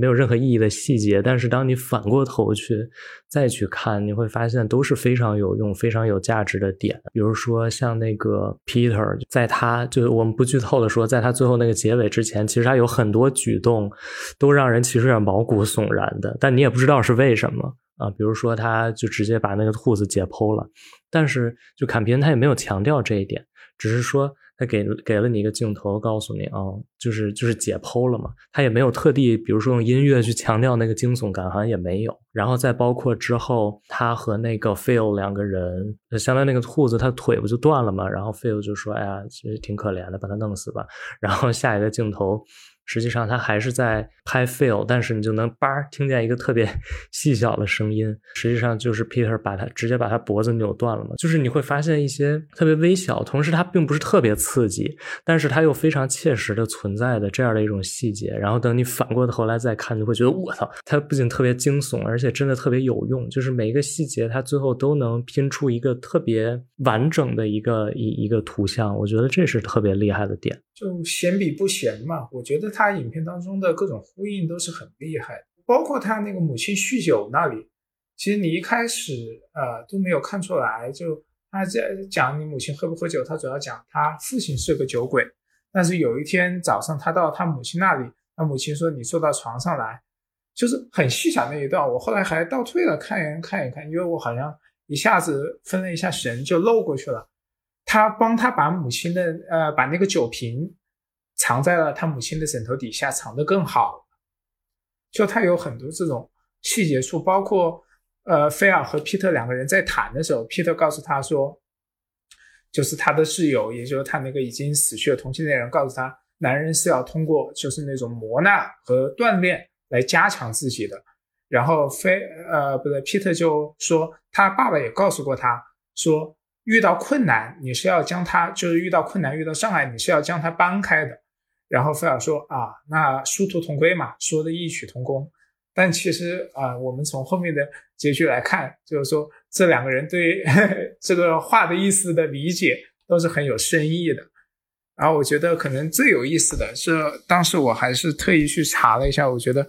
没有任何意义的细节，但是当你反过头去再去看，你会发现都是非常有用、非常有价值的点。比如说像那个 Peter，在他就我们不剧透的说，在他最后那个结尾之前，其实他有很多举动都让人其实有点毛骨悚然的，但你也不知道是为什么。啊，比如说，他就直接把那个兔子解剖了，但是就坎皮恩他也没有强调这一点，只是说他给给了你一个镜头，告诉你啊，就是就是解剖了嘛，他也没有特地，比如说用音乐去强调那个惊悚感，好像也没有。然后再包括之后，他和那个 Phil 两个人，相当于那个兔子，他腿不就断了嘛？然后 Phil 就说：“哎呀，其实挺可怜的，把他弄死吧。”然后下一个镜头。实际上他还是在拍 Phil，但是你就能叭听见一个特别 细小的声音，实际上就是 Peter 把他直接把他脖子扭断了嘛。就是你会发现一些特别微小，同时它并不是特别刺激，但是它又非常切实的存在的这样的一种细节。然后等你反过头来再看，你会觉得我操，它不仅特别惊悚，而且真的特别有用。就是每一个细节，它最后都能拼出一个特别完整的一个一一个图像。我觉得这是特别厉害的点。就闲比不闲嘛，我觉得他影片当中的各种呼应都是很厉害的，包括他那个母亲酗酒那里，其实你一开始呃都没有看出来，就他在讲你母亲喝不喝酒，他主要讲他父亲是个酒鬼，但是有一天早上他到他母亲那里，他母亲说你坐到床上来，就是很细小那一段，我后来还倒退了看一看一看，因为我好像一下子分了一下神就漏过去了。他帮他把母亲的呃把那个酒瓶藏在了他母亲的枕头底下，藏得更好。就他有很多这种细节处，包括呃菲尔和皮特两个人在谈的时候，皮特告诉他说，就是他的室友，也就是他那个已经死去的同性恋人，告诉他，男人是要通过就是那种磨难和锻炼来加强自己的。然后菲呃不对，皮特就说他爸爸也告诉过他说。遇到困难，你是要将它，就是遇到困难、遇到障碍，你是要将它搬开的。然后菲尔说：“啊，那殊途同归嘛，说的异曲同工。”但其实啊，我们从后面的结局来看，就是说这两个人对 这个话的意思的理解都是很有深意的。然后我觉得可能最有意思的是，当时我还是特意去查了一下，我觉得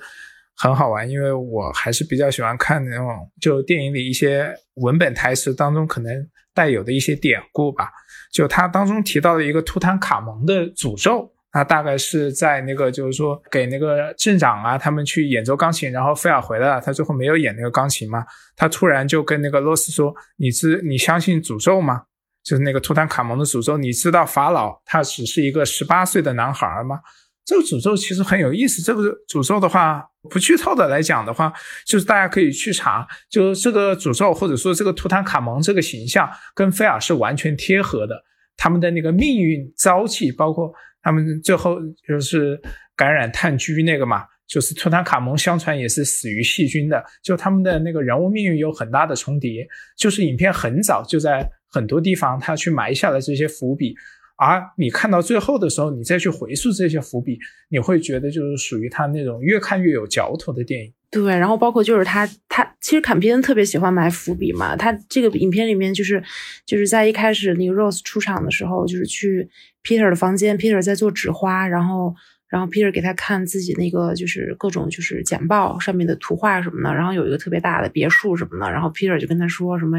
很好玩，因为我还是比较喜欢看那种就电影里一些文本台词当中可能。带有的一些典故吧，就他当中提到的一个图坦卡蒙的诅咒，那大概是在那个就是说给那个镇长啊他们去演奏钢琴，然后菲尔回来了，他最后没有演那个钢琴嘛，他突然就跟那个罗斯说：“你知你相信诅咒吗？就是那个图坦卡蒙的诅咒，你知道法老他只是一个十八岁的男孩吗？”这个诅咒其实很有意思。这个诅咒的话，不剧透的来讲的话，就是大家可以去查，就这个诅咒或者说这个图坦卡蒙这个形象跟菲尔是完全贴合的。他们的那个命运遭际，包括他们最后就是感染炭疽那个嘛，就是图坦卡蒙相传也是死于细菌的。就他们的那个人物命运有很大的重叠。就是影片很早就在很多地方他去埋下了这些伏笔。而你看到最后的时候，你再去回溯这些伏笔，你会觉得就是属于他那种越看越有嚼头的电影。对，然后包括就是他，他其实坎皮恩特别喜欢埋伏笔嘛。他这个影片里面就是就是在一开始那个 Rose 出场的时候，就是去 Peter 的房间，Peter 在做纸花，然后。然后 Peter 给他看自己那个就是各种就是简报上面的图画什么的，然后有一个特别大的别墅什么的，然后 Peter 就跟他说什么，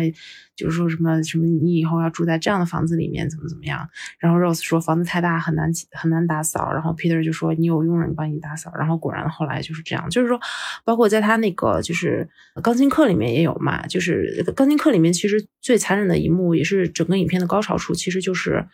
就是说什么什么你以后要住在这样的房子里面怎么怎么样。然后 Rose 说房子太大很难很难打扫，然后 Peter 就说你有佣人帮你打扫。然后果然后来就是这样，就是说包括在他那个就是钢琴课里面也有嘛，就是钢琴课里面其实最残忍的一幕也是整个影片的高潮处，其实就是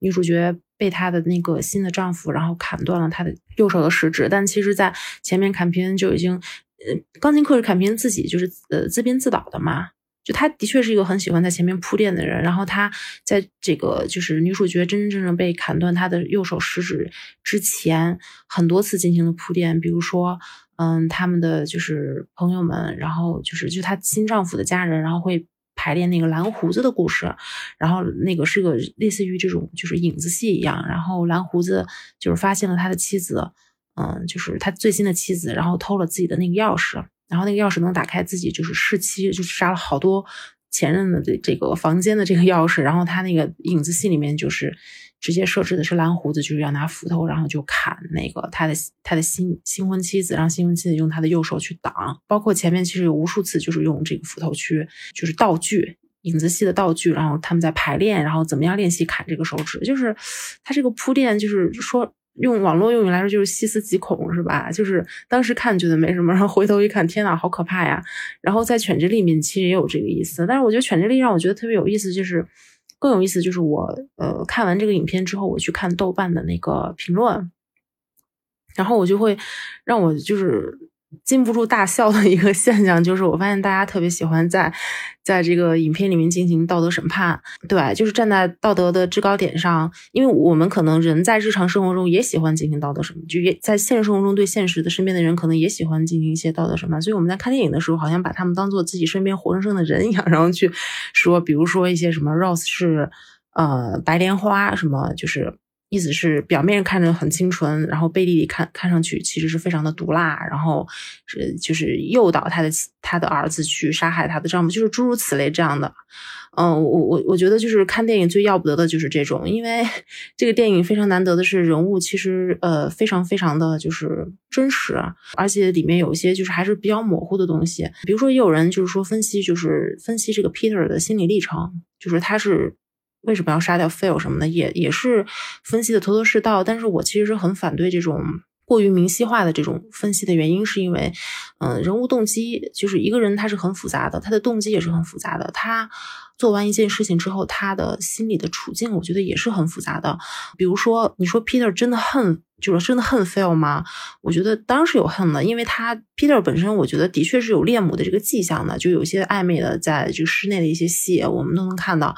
女主角。被她的那个新的丈夫，然后砍断了她的右手的食指。但其实，在前面坎皮恩就已经，呃，钢琴课是坎皮恩自己就是呃自编自导的嘛。就他的确是一个很喜欢在前面铺垫的人。然后他在这个就是女主角真真正正被砍断她的右手食指之前，很多次进行了铺垫。比如说，嗯，他们的就是朋友们，然后就是就她新丈夫的家人，然后会。排练那个蓝胡子的故事，然后那个是个类似于这种就是影子戏一样，然后蓝胡子就是发现了他的妻子，嗯，就是他最新的妻子，然后偷了自己的那个钥匙，然后那个钥匙能打开自己就是逝妻，就是杀了好多前任的这这个房间的这个钥匙，然后他那个影子戏里面就是。直接设置的是蓝胡子，就是要拿斧头，然后就砍那个他的他的新新婚妻子，让新婚妻子用他的右手去挡。包括前面其实有无数次，就是用这个斧头去，就是道具影子戏的道具，然后他们在排练，然后怎么样练习砍这个手指，就是他这个铺垫，就是说用网络用语来说，就是细思极恐，是吧？就是当时看觉得没什么，然后回头一看，天呐，好可怕呀！然后在犬之力里面其实也有这个意思，但是我觉得犬之力让我觉得特别有意思，就是。更有意思就是我呃看完这个影片之后，我去看豆瓣的那个评论，然后我就会让我就是。禁不住大笑的一个现象，就是我发现大家特别喜欢在在这个影片里面进行道德审判，对，就是站在道德的制高点上。因为我们可能人在日常生活中也喜欢进行道德审判，就也在现实生活中对现实的身边的人可能也喜欢进行一些道德审判。所以我们在看电影的时候，好像把他们当做自己身边活生生的人一样，然后去说，比如说一些什么 Rose 是呃白莲花，什么就是。意思是表面看着很清纯，然后背地里看看上去其实是非常的毒辣，然后是就是诱导他的他的儿子去杀害他的丈夫，就是诸如此类这样的。嗯，我我我觉得就是看电影最要不得的就是这种，因为 这个电影非常难得的是人物其实呃非常非常的就是真实，而且里面有一些就是还是比较模糊的东西，比如说也有人就是说分析就是分析这个 Peter 的心理历程，就是他是。为什么要杀掉 Phil 什么的，也也是分析的头头是道。但是我其实是很反对这种过于明晰化的这种分析的原因，是因为，嗯，人物动机就是一个人他是很复杂的，他的动机也是很复杂的。他做完一件事情之后，他的心理的处境，我觉得也是很复杂的。比如说，你说 Peter 真的恨，就是真的恨 Phil 吗？我觉得当然是有恨的，因为他 Peter 本身，我觉得的确是有恋母的这个迹象的，就有些暧昧的，在这室内的一些戏，我们都能看到。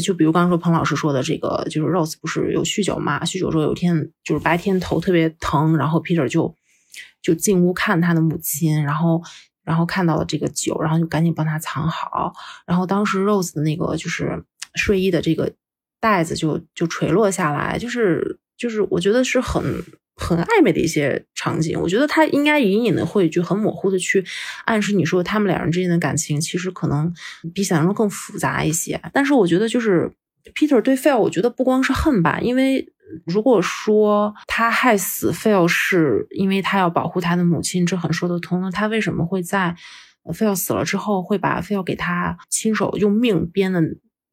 就比如刚刚说彭老师说的这个，就是 Rose 不是有酗酒嘛？酗酒之后有一天就是白天头特别疼，然后 Peter 就就进屋看他的母亲，然后然后看到了这个酒，然后就赶紧帮他藏好。然后当时 Rose 的那个就是睡衣的这个带子就就垂落下来，就是就是我觉得是很。很暧昧的一些场景，我觉得他应该隐隐的会就很模糊的去暗示你说他们两人之间的感情其实可能比想象中更复杂一些。但是我觉得就是 Peter 对 Phil，我觉得不光是恨吧，因为如果说他害死 Phil 是因为他要保护他的母亲，这很说得通。那他为什么会在 Phil 死了之后会把 Phil 给他亲手用命编的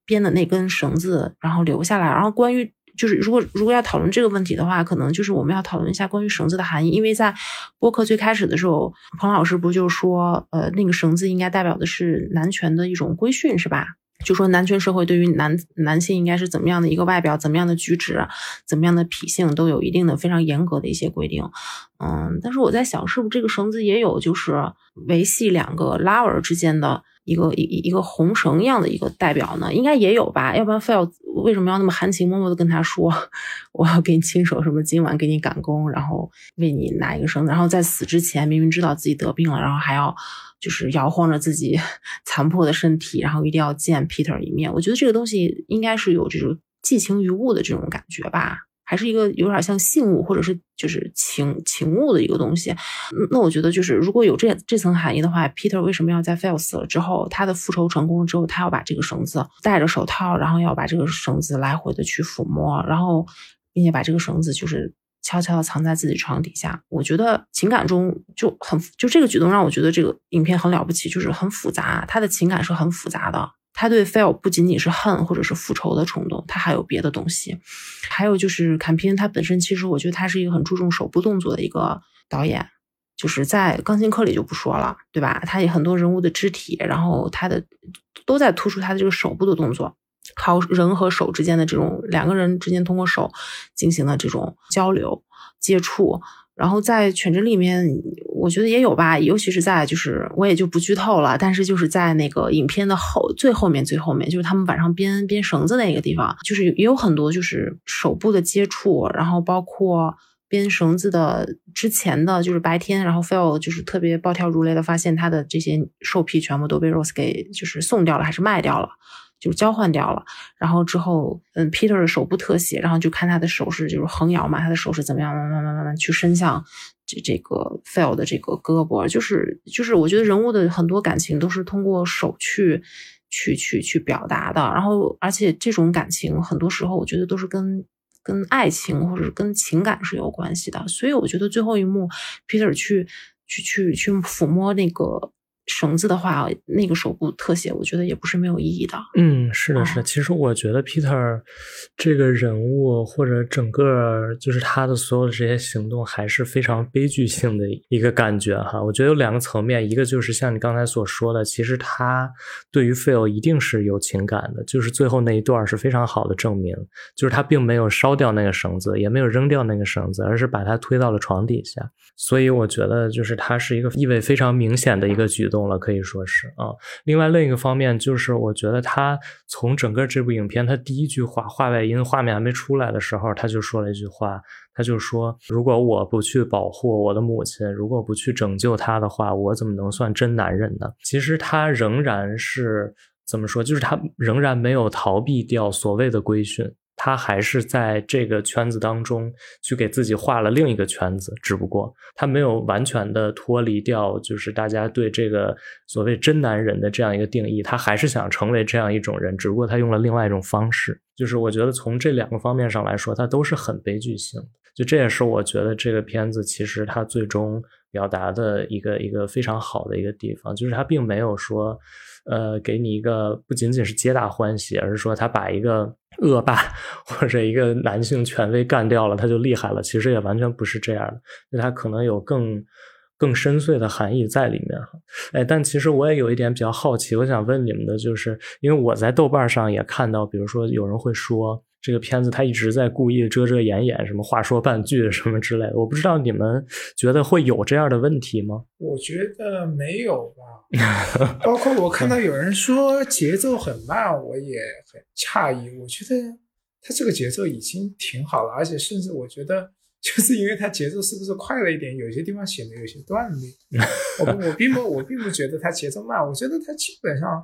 编的那根绳子然后留下来？然后关于。就是如果如果要讨论这个问题的话，可能就是我们要讨论一下关于绳子的含义，因为在播客最开始的时候，彭老师不就说，呃，那个绳子应该代表的是男权的一种规训，是吧？就说男权社会对于男男性应该是怎么样的一个外表，怎么样的举止，怎么样的脾性，都有一定的非常严格的一些规定。嗯，但是我在想，是不是这个绳子也有就是维系两个 lover 之间的？一个一一个红绳一样的一个代表呢，应该也有吧？要不然非要为什么要那么含情脉脉的跟他说，我要给你亲手什么今晚给你赶工，然后为你拿一个绳子，然后在死之前明明知道自己得病了，然后还要就是摇晃着自己 残破的身体，然后一定要见 Peter 一面。我觉得这个东西应该是有这种寄情于物的这种感觉吧，还是一个有点像信物或者是就是情情物的一个东西。那我觉得就是如果有这这层含义的话，Peter 为什么要在 Phil 死了之后，他的复仇成功之后，他要把这个绳子戴着手套，然后要把这个绳子来回的去抚摸，然后并且把这个绳子就是悄悄的藏在自己床底下。我觉得情感中就很就这个举动让我觉得这个影片很了不起，就是很复杂，他的情感是很复杂的。他对 Phil 不仅仅是恨或者是复仇的冲动，他还有别的东西。还有就是坎皮恩他本身其实我觉得他是一个很注重手部动作的一个导演，就是在钢琴课里就不说了，对吧？他也很多人物的肢体，然后他的都在突出他的这个手部的动作，靠人和手之间的这种两个人之间通过手进行的这种交流接触。然后在《犬之》里面，我觉得也有吧，尤其是在就是我也就不剧透了，但是就是在那个影片的后最后面最后面，就是他们晚上编编绳子那个地方，就是也有很多就是手部的接触，然后包括编绳子的之前的就是白天，然后 Phil 就是特别暴跳如雷的发现他的这些兽皮全部都被 Rose 给就是送掉了，还是卖掉了。就交换掉了，然后之后，嗯，Peter 的手部特写，然后就看他的手势，就是横摇嘛，他的手势怎么样，慢慢慢慢慢去伸向这这个 Phil 的这个胳膊，就是就是，我觉得人物的很多感情都是通过手去去去去表达的，然后而且这种感情很多时候我觉得都是跟跟爱情或者跟情感是有关系的，所以我觉得最后一幕 Peter 去去去去抚摸那个。绳子的话，那个手部特写，我觉得也不是没有意义的。嗯，是的，是的。其实我觉得 Peter 这个人物或者整个就是他的所有的这些行动，还是非常悲剧性的一个感觉哈。我觉得有两个层面，一个就是像你刚才所说的，其实他对于 Phil 一定是有情感的，就是最后那一段是非常好的证明，就是他并没有烧掉那个绳子，也没有扔掉那个绳子，而是把它推到了床底下。所以我觉得，就是他是一个意味非常明显的一个举动动了，可以说是啊。另外另一个方面，就是我觉得他从整个这部影片，他第一句话话外音画面还没出来的时候，他就说了一句话，他就说：“如果我不去保护我的母亲，如果不去拯救她的话，我怎么能算真男人呢？”其实他仍然是怎么说，就是他仍然没有逃避掉所谓的规训。他还是在这个圈子当中去给自己画了另一个圈子，只不过他没有完全的脱离掉，就是大家对这个所谓真男人的这样一个定义，他还是想成为这样一种人，只不过他用了另外一种方式。就是我觉得从这两个方面上来说，他都是很悲剧性的。就这也是我觉得这个片子其实它最终表达的一个一个非常好的一个地方，就是他并没有说，呃，给你一个不仅仅是皆大欢喜，而是说他把一个。恶霸 或者一个男性权威干掉了，他就厉害了。其实也完全不是这样的，那他可能有更更深邃的含义在里面哈。哎，但其实我也有一点比较好奇，我想问你们的就是，因为我在豆瓣上也看到，比如说有人会说。这个片子他一直在故意遮遮掩掩，什么话说半句什么之类的，我不知道你们觉得会有这样的问题吗？我觉得没有吧，包括我看到有人说节奏很慢，我也很诧异。我觉得他这个节奏已经挺好了，而且甚至我觉得就是因为他节奏是不是快了一点，有些地方显得有些断裂。我我并不我并不觉得他节奏慢，我觉得他基本上。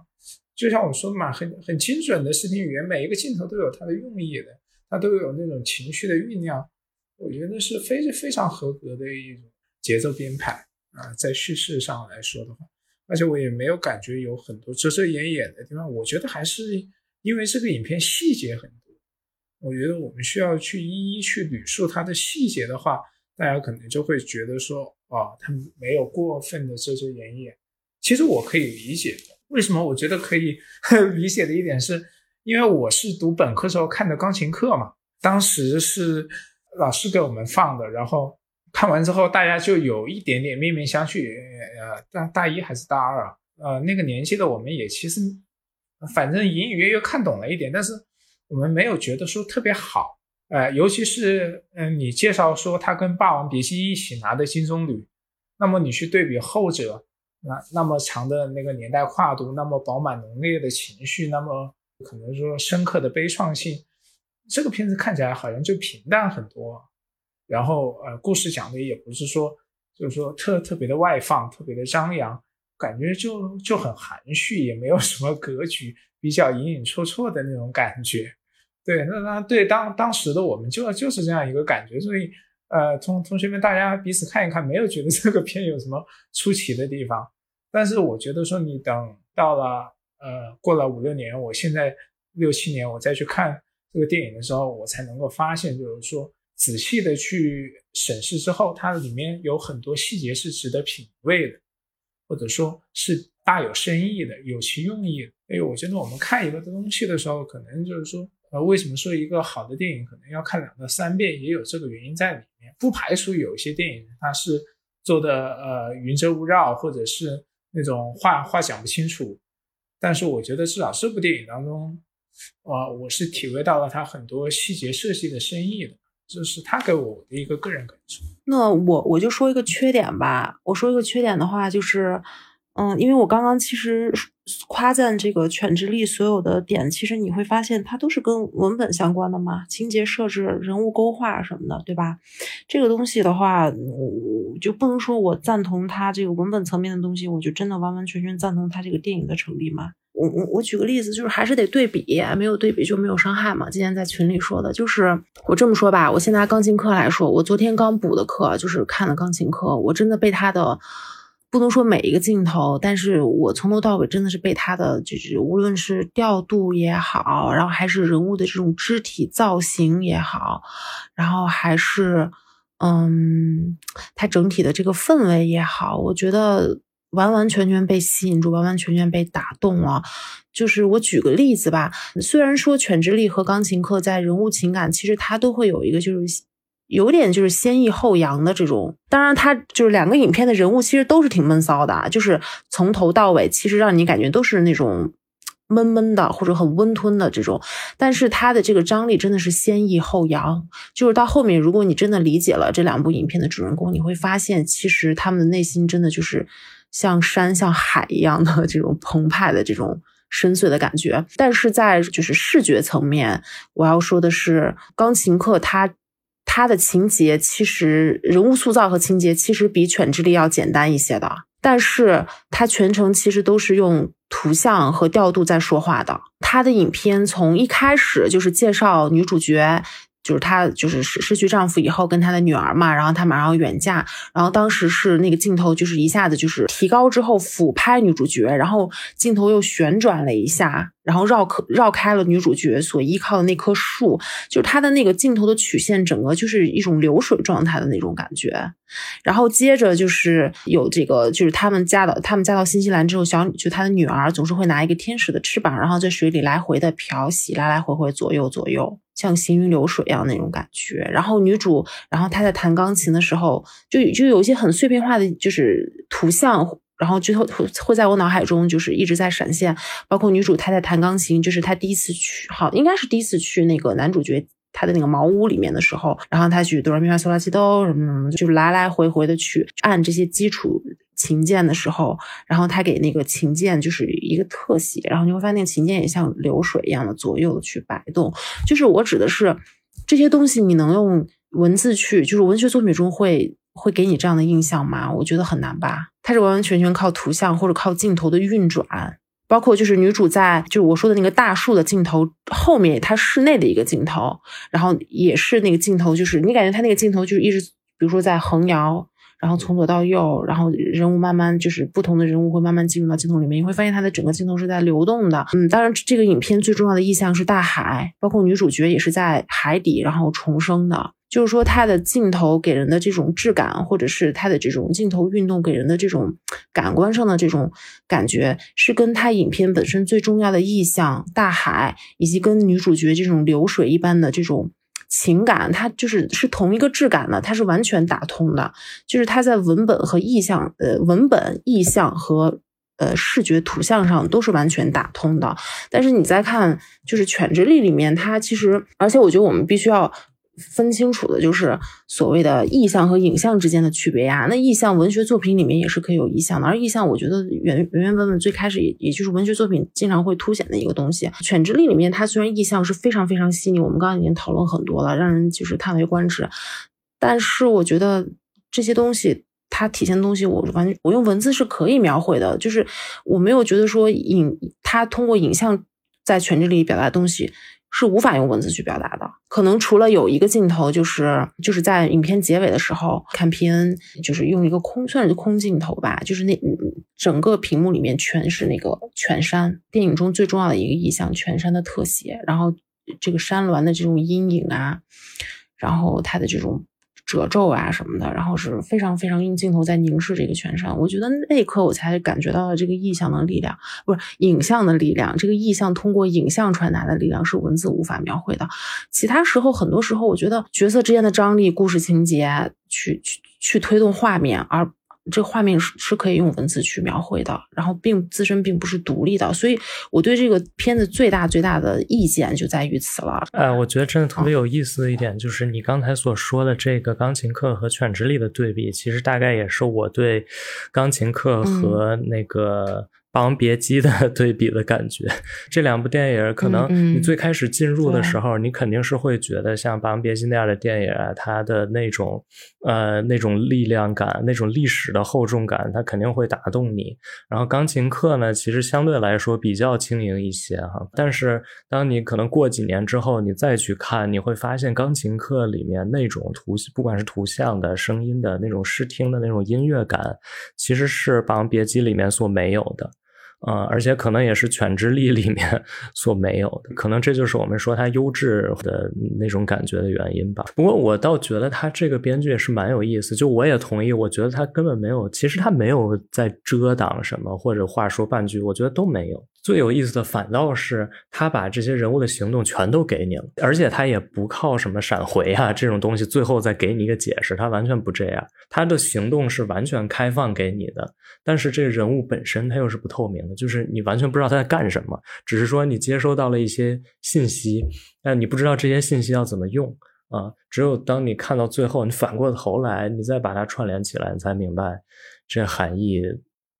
就像我说的嘛，很很精准的视听语言，每一个镜头都有它的用意的，它都有那种情绪的酝酿，我觉得是非非常合格的一种节奏编排啊，在叙事上来说的话，而且我也没有感觉有很多遮遮掩掩的地方，我觉得还是因为这个影片细节很多，我觉得我们需要去一一去捋述它的细节的话，大家可能就会觉得说，啊，它没有过分的遮遮掩掩，其实我可以理解的。为什么我觉得可以 理解的一点是，因为我是读本科时候看的钢琴课嘛，当时是老师给我们放的，然后看完之后大家就有一点点面面相觑。呃，大大一还是大二啊？呃，那个年纪的我们也其实，反正隐隐约约看懂了一点，但是我们没有觉得说特别好。呃，尤其是嗯，你介绍说他跟《霸王别姬》一起拿的金棕榈，那么你去对比后者。那那么长的那个年代跨度，那么饱满浓烈的情绪，那么可能说深刻的悲怆性，这个片子看起来好像就平淡很多。然后呃，故事讲的也不是说就是说特特别的外放，特别的张扬，感觉就就很含蓄，也没有什么格局，比较隐隐绰绰的那种感觉。对，那那对当当时的我们就就是这样一个感觉，所以呃，同同学们大家彼此看一看，没有觉得这个片有什么出奇的地方。但是我觉得说你等到了呃过了五六年，我现在六七年我再去看这个电影的时候，我才能够发现，就是说仔细的去审视之后，它里面有很多细节是值得品味的，或者说是大有深意的，有其用意的。所以我觉得我们看一个东西的时候，可能就是说。呃，为什么说一个好的电影可能要看两到三遍，也有这个原因在里不排除有一些电影它是做的呃云遮雾绕，或者是那种话话讲不清楚。但是我觉得至少这部电影当中，呃，我是体会到了它很多细节设计的深意的，这是他给我的一个个人感受。那我我就说一个缺点吧。我说一个缺点的话，就是。嗯，因为我刚刚其实夸赞这个犬之力所有的点，其实你会发现它都是跟文本相关的嘛，情节设置、人物勾画什么的，对吧？这个东西的话，我就不能说我赞同它这个文本层面的东西，我就真的完完全全赞同它这个电影的成立嘛。我我我举个例子，就是还是得对比，没有对比就没有伤害嘛。今天在群里说的，就是我这么说吧，我先拿钢琴课来说，我昨天刚补的课，就是看了钢琴课，我真的被他的。不能说每一个镜头，但是我从头到尾真的是被他的就是无论是调度也好，然后还是人物的这种肢体造型也好，然后还是嗯，他整体的这个氛围也好，我觉得完完全全被吸引住，完完全全被打动了。就是我举个例子吧，虽然说《犬之力》和《钢琴课》在人物情感，其实它都会有一个就是。有点就是先抑后扬的这种，当然它就是两个影片的人物其实都是挺闷骚的，就是从头到尾其实让你感觉都是那种闷闷的或者很温吞的这种，但是它的这个张力真的是先抑后扬，就是到后面如果你真的理解了这两部影片的主人公，你会发现其实他们的内心真的就是像山像海一样的这种澎湃的这种深邃的感觉，但是在就是视觉层面，我要说的是钢琴课它。它的情节其实人物塑造和情节其实比《犬之力》要简单一些的，但是它全程其实都是用图像和调度在说话的。它的影片从一开始就是介绍女主角。就是她，就是失失去丈夫以后，跟她的女儿嘛，然后她马上要远嫁，然后当时是那个镜头，就是一下子就是提高之后俯拍女主角，然后镜头又旋转了一下，然后绕开绕开了女主角所依靠的那棵树，就她的那个镜头的曲线，整个就是一种流水状态的那种感觉。然后接着就是有这个，就是他们嫁到他们嫁到新西兰之后，小女就她的女儿总是会拿一个天使的翅膀，然后在水里来回的漂洗，来来回回左右左右。像行云流水一样那种感觉，然后女主，然后她在弹钢琴的时候，就就有一些很碎片化的，就是图像，然后最后会会在我脑海中就是一直在闪现，包括女主她在弹钢琴，就是她第一次去，好应该是第一次去那个男主角他的那个茅屋里面的时候，然后他去哆来咪发嗦拉西哆什么什么，就来来回回的去按这些基础。琴键的时候，然后他给那个琴键就是一个特写，然后你会发现琴键也像流水一样的左右去摆动。就是我指的是这些东西，你能用文字去，就是文学作品中会会给你这样的印象吗？我觉得很难吧。它是完完全全靠图像或者靠镜头的运转，包括就是女主在就是我说的那个大树的镜头后面，它室内的一个镜头，然后也是那个镜头，就是你感觉它那个镜头就是一直，比如说在横摇。然后从左到右，然后人物慢慢就是不同的人物会慢慢进入到镜头里面，你会发现它的整个镜头是在流动的。嗯，当然这个影片最重要的意象是大海，包括女主角也是在海底然后重生的。就是说它的镜头给人的这种质感，或者是它的这种镜头运动给人的这种感官上的这种感觉，是跟它影片本身最重要的意象大海，以及跟女主角这种流水一般的这种。情感，它就是是同一个质感的，它是完全打通的，就是它在文本和意象，呃，文本、意象和呃视觉图像上都是完全打通的。但是你再看，就是《犬之力》里面，它其实，而且我觉得我们必须要。分清楚的就是所谓的意象和影像之间的区别呀。那意象文学作品里面也是可以有意象的，而意象我觉得原原原本本最开始也也就是文学作品经常会凸显的一个东西。《犬之力》里面它虽然意象是非常非常细腻，我们刚刚已经讨论很多了，让人就是叹为观止。但是我觉得这些东西它体现的东西，我完我用文字是可以描绘的，就是我没有觉得说影它通过影像在《犬之力》表达东西。是无法用文字去表达的。可能除了有一个镜头，就是就是在影片结尾的时候，看片就是用一个空算是空镜头吧，就是那整个屏幕里面全是那个全山，电影中最重要的一个意象，全山的特写，然后这个山峦的这种阴影啊，然后它的这种。褶皱啊什么的，然后是非常非常用镜头在凝视这个全身，我觉得那一刻我才感觉到了这个意象的力量，不是影像的力量。这个意象通过影像传达的力量是文字无法描绘的。其他时候，很多时候我觉得角色之间的张力、故事情节去去去推动画面，而。这个画面是是可以用文字去描绘的，然后并自身并不是独立的，所以我对这个片子最大最大的意见就在于此了。呃，我觉得真的特别有意思的一点就是你刚才所说的这个钢琴课和犬之力的对比，其实大概也是我对钢琴课和那个。《霸王别姬》的 对比的感觉，这两部电影可能你最开始进入的时候，你肯定是会觉得像《霸王别姬》那样的电影啊，它的那种呃那种力量感、那种历史的厚重感，它肯定会打动你。然后钢琴课呢，其实相对来说比较轻盈一些哈。但是当你可能过几年之后，你再去看，你会发现钢琴课里面那种图，不管是图像的、声音的那种视听的那种音乐感，其实是《霸王别姬》里面所没有的。啊，而且可能也是《犬之力》里面 所没有的，可能这就是我们说它优质的那种感觉的原因吧。不过我倒觉得他这个编剧也是蛮有意思，就我也同意，我觉得他根本没有，其实他没有在遮挡什么，或者话说半句，我觉得都没有。最有意思的反倒是他把这些人物的行动全都给你了，而且他也不靠什么闪回啊这种东西，最后再给你一个解释，他完全不这样，他的行动是完全开放给你的。但是这个人物本身他又是不透明的，就是你完全不知道他在干什么，只是说你接收到了一些信息，但你不知道这些信息要怎么用啊。只有当你看到最后，你反过头来，你再把它串联起来，你才明白这含义。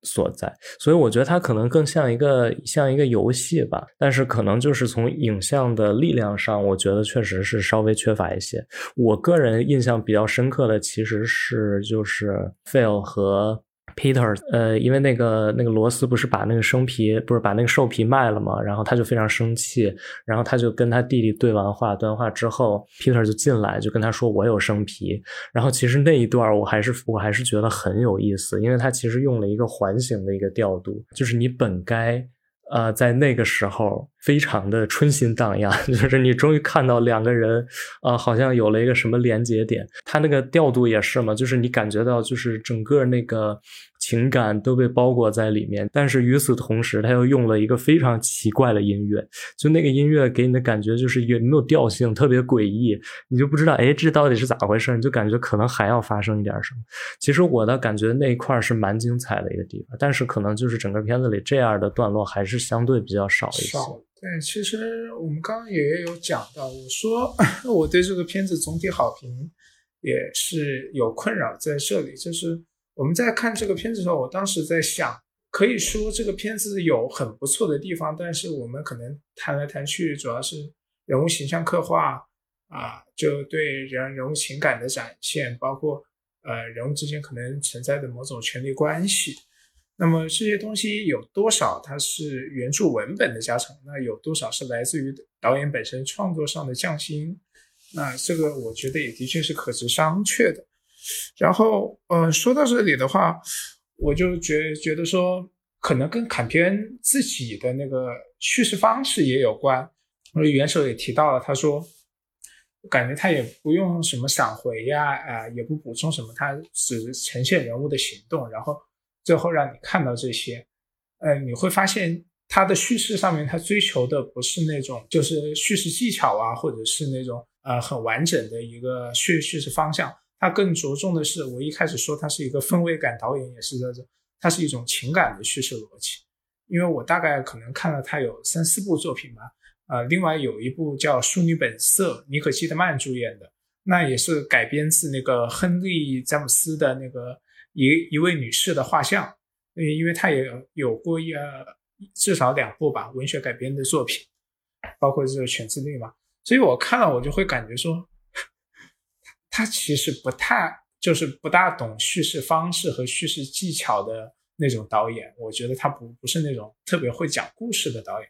所在，所以我觉得它可能更像一个像一个游戏吧，但是可能就是从影像的力量上，我觉得确实是稍微缺乏一些。我个人印象比较深刻的其实是就是 Phil 和。Peter，呃，因为那个那个罗斯不是把那个生皮不是把那个兽皮卖了嘛，然后他就非常生气，然后他就跟他弟弟对完话，对完话之后，Peter 就进来就跟他说我有生皮，然后其实那一段我还是我还是觉得很有意思，因为他其实用了一个环形的一个调度，就是你本该。呃，在那个时候，非常的春心荡漾，就是你终于看到两个人，啊，好像有了一个什么连接点。他那个调度也是嘛，就是你感觉到，就是整个那个。情感都被包裹在里面，但是与此同时，他又用了一个非常奇怪的音乐，就那个音乐给你的感觉就是也没有调性，特别诡异，你就不知道，哎，这到底是咋回事？你就感觉可能还要发生一点什么。其实我的感觉那一块是蛮精彩的一个地方，但是可能就是整个片子里这样的段落还是相对比较少一些。对，其实我们刚刚也有讲到，我说 我对这个片子总体好评也是有困扰在这里，就是。我们在看这个片子的时候，我当时在想，可以说这个片子有很不错的地方，但是我们可能谈来谈去，主要是人物形象刻画啊，就对人人物情感的展现，包括呃人物之间可能存在的某种权力关系。那么这些东西有多少它是原著文本的加成？那有多少是来自于导演本身创作上的匠心？那这个我觉得也的确是可知商榷的。然后，呃，说到这里的话，我就觉觉得说，可能跟坎片自己的那个叙事方式也有关。因为元首也提到了，他说，感觉他也不用什么闪回呀，啊，也不补充什么，他只呈现人物的行动，然后最后让你看到这些。呃，你会发现他的叙事上面，他追求的不是那种就是叙事技巧啊，或者是那种呃很完整的一个叙叙事方向。他更着重的是，我一开始说他是一个氛围感导演，也是在这，它是一种情感的叙事逻辑。因为我大概可能看了他有三四部作品吧，呃，另外有一部叫《淑女本色》，尼可基德曼主演的，那也是改编自那个亨利詹姆斯的那个一一位女士的画像，因为他也有过一呃至少两部吧文学改编的作品，包括这个《犬之力》嘛，所以我看了我就会感觉说。他其实不太，就是不大懂叙事方式和叙事技巧的那种导演。我觉得他不不是那种特别会讲故事的导演。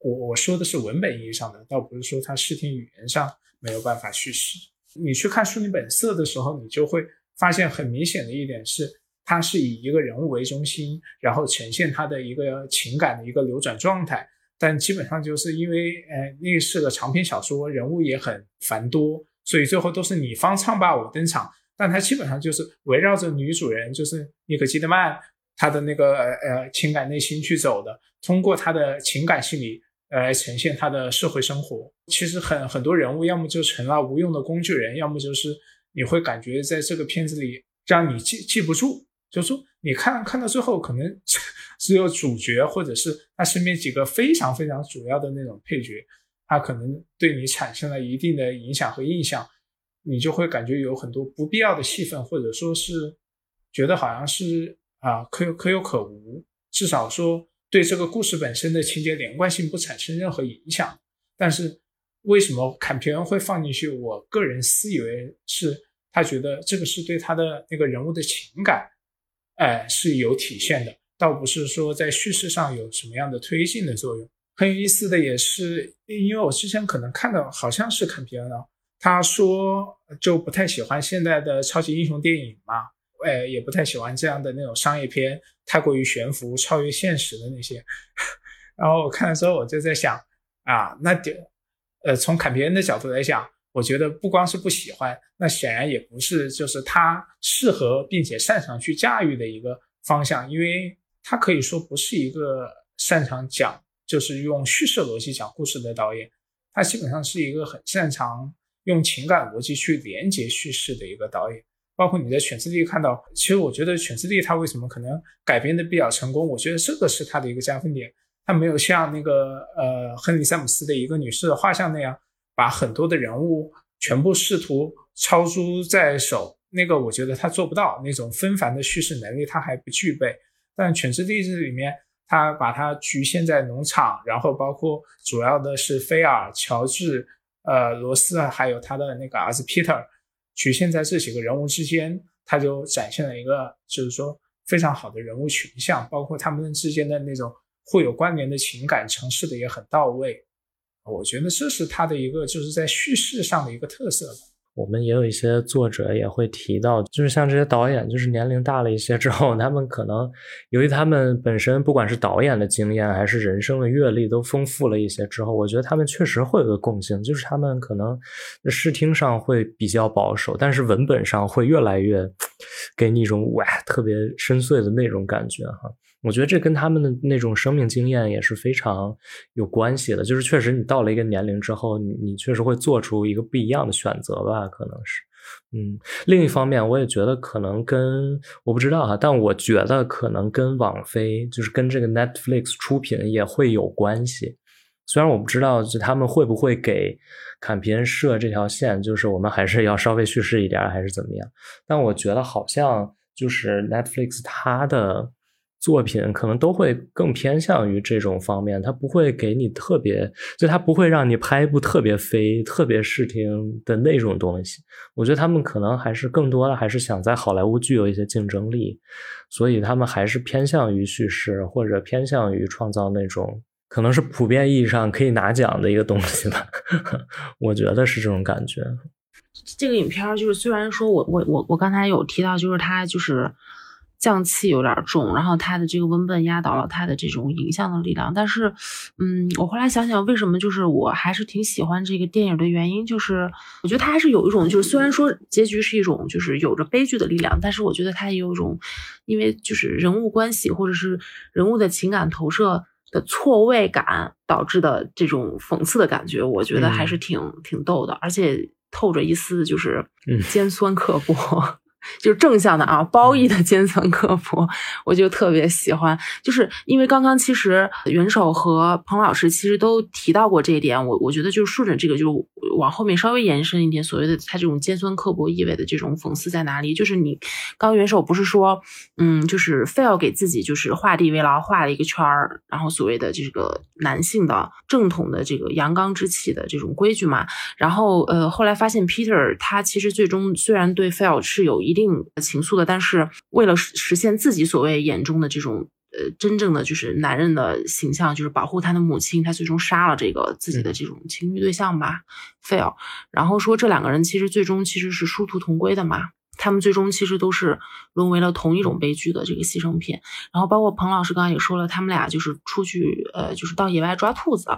我我说的是文本意义上的，倒不是说他视听语言上没有办法叙事。你去看《淑女本色》的时候，你就会发现很明显的一点是，它是以一个人物为中心，然后呈现他的一个情感的一个流转状态。但基本上就是因为，呃，那是个长篇小说，人物也很繁多，所以最后都是你方唱罢我登场。但它基本上就是围绕着女主人，就是尼可基德曼，她的那个呃情感内心去走的，通过她的情感心理来呈现她的社会生活。其实很很多人物，要么就成了无用的工具人，要么就是你会感觉在这个片子里让你记记不住，就说你看看到最后可能。只有主角或者是他身边几个非常非常主要的那种配角，他可能对你产生了一定的影响和印象，你就会感觉有很多不必要的戏份，或者说是觉得好像是啊可有可有可无，至少说对这个故事本身的情节连贯性不产生任何影响。但是为什么坎皮恩会放进去？我个人私以为是他觉得这个是对他的那个人物的情感，哎是有体现的。倒不是说在叙事上有什么样的推进的作用。很有意思的也是，因为我之前可能看到好像是坎皮恩啊，他说就不太喜欢现在的超级英雄电影嘛，哎，也不太喜欢这样的那种商业片，太过于悬浮、超越现实的那些。然后我看的时候，我就在想啊，那就，呃，从坎皮恩的角度来讲，我觉得不光是不喜欢，那显然也不是就是他适合并且擅长去驾驭的一个方向，因为。他可以说不是一个擅长讲，就是用叙事逻辑讲故事的导演，他基本上是一个很擅长用情感逻辑去连接叙事的一个导演。包括你在《犬之力》看到，其实我觉得《犬之力》他为什么可能改编的比较成功？我觉得这个是他的一个加分点。他没有像那个呃亨利·詹姆斯的一个女士的画像那样，把很多的人物全部试图操诸在手。那个我觉得他做不到，那种纷繁的叙事能力他还不具备。但《犬之力》这里面，他把它局限在农场，然后包括主要的是菲尔、乔治、呃罗斯，还有他的那个儿子 Peter，局限在这几个人物之间，他就展现了一个就是说非常好的人物群像，包括他们之间的那种互有关联的情感，呈现的也很到位。我觉得这是他的一个就是在叙事上的一个特色。我们也有一些作者也会提到，就是像这些导演，就是年龄大了一些之后，他们可能由于他们本身不管是导演的经验还是人生的阅历都丰富了一些之后，我觉得他们确实会有个共性，就是他们可能视听上会比较保守，但是文本上会越来越给你一种哇特别深邃的那种感觉哈。我觉得这跟他们的那种生命经验也是非常有关系的，就是确实你到了一个年龄之后，你你确实会做出一个不一样的选择吧，可能是，嗯。另一方面，我也觉得可能跟我不知道哈，但我觉得可能跟网飞，就是跟这个 Netflix 出品也会有关系。虽然我不知道就他们会不会给坎皮恩设这条线，就是我们还是要稍微叙事一点，还是怎么样？但我觉得好像就是 Netflix 它的。作品可能都会更偏向于这种方面，它不会给你特别，就它不会让你拍一部特别飞、特别视听的那种东西。我觉得他们可能还是更多的还是想在好莱坞具有一些竞争力，所以他们还是偏向于叙事，或者偏向于创造那种可能是普遍意义上可以拿奖的一个东西吧。我觉得是这种感觉。这个影片就是虽然说我我我我刚才有提到，就是它就是。降气有点重，然后他的这个文本压倒了他的这种影像的力量。但是，嗯，我后来想想，为什么就是我还是挺喜欢这个电影的原因，就是我觉得它还是有一种，就是虽然说结局是一种就是有着悲剧的力量，但是我觉得它也有一种，因为就是人物关系或者是人物的情感投射的错位感导致的这种讽刺的感觉，我觉得还是挺挺逗的，而且透着一丝就是尖酸刻薄。就是正向的啊，褒义的尖酸刻薄，我就特别喜欢。就是因为刚刚其实元首和彭老师其实都提到过这一点，我我觉得就是顺着这个，就往后面稍微延伸一点，所谓的他这种尖酸刻薄意味的这种讽刺在哪里？就是你刚元首不是说，嗯，就是非要给自己就是画地为牢，画了一个圈儿，然后所谓的这个男性的正统的这个阳刚之气的这种规矩嘛。然后呃，后来发现 Peter 他其实最终虽然对 e l 是有一定情愫的，但是为了实现自己所谓眼中的这种呃真正的就是男人的形象，就是保护他的母亲，他最终杀了这个自己的这种情欲对象吧，fail。然后说这两个人其实最终其实是殊途同归的嘛，他们最终其实都是沦为了同一种悲剧的这个牺牲品。然后包括彭老师刚刚也说了，他们俩就是出去呃就是到野外抓兔子。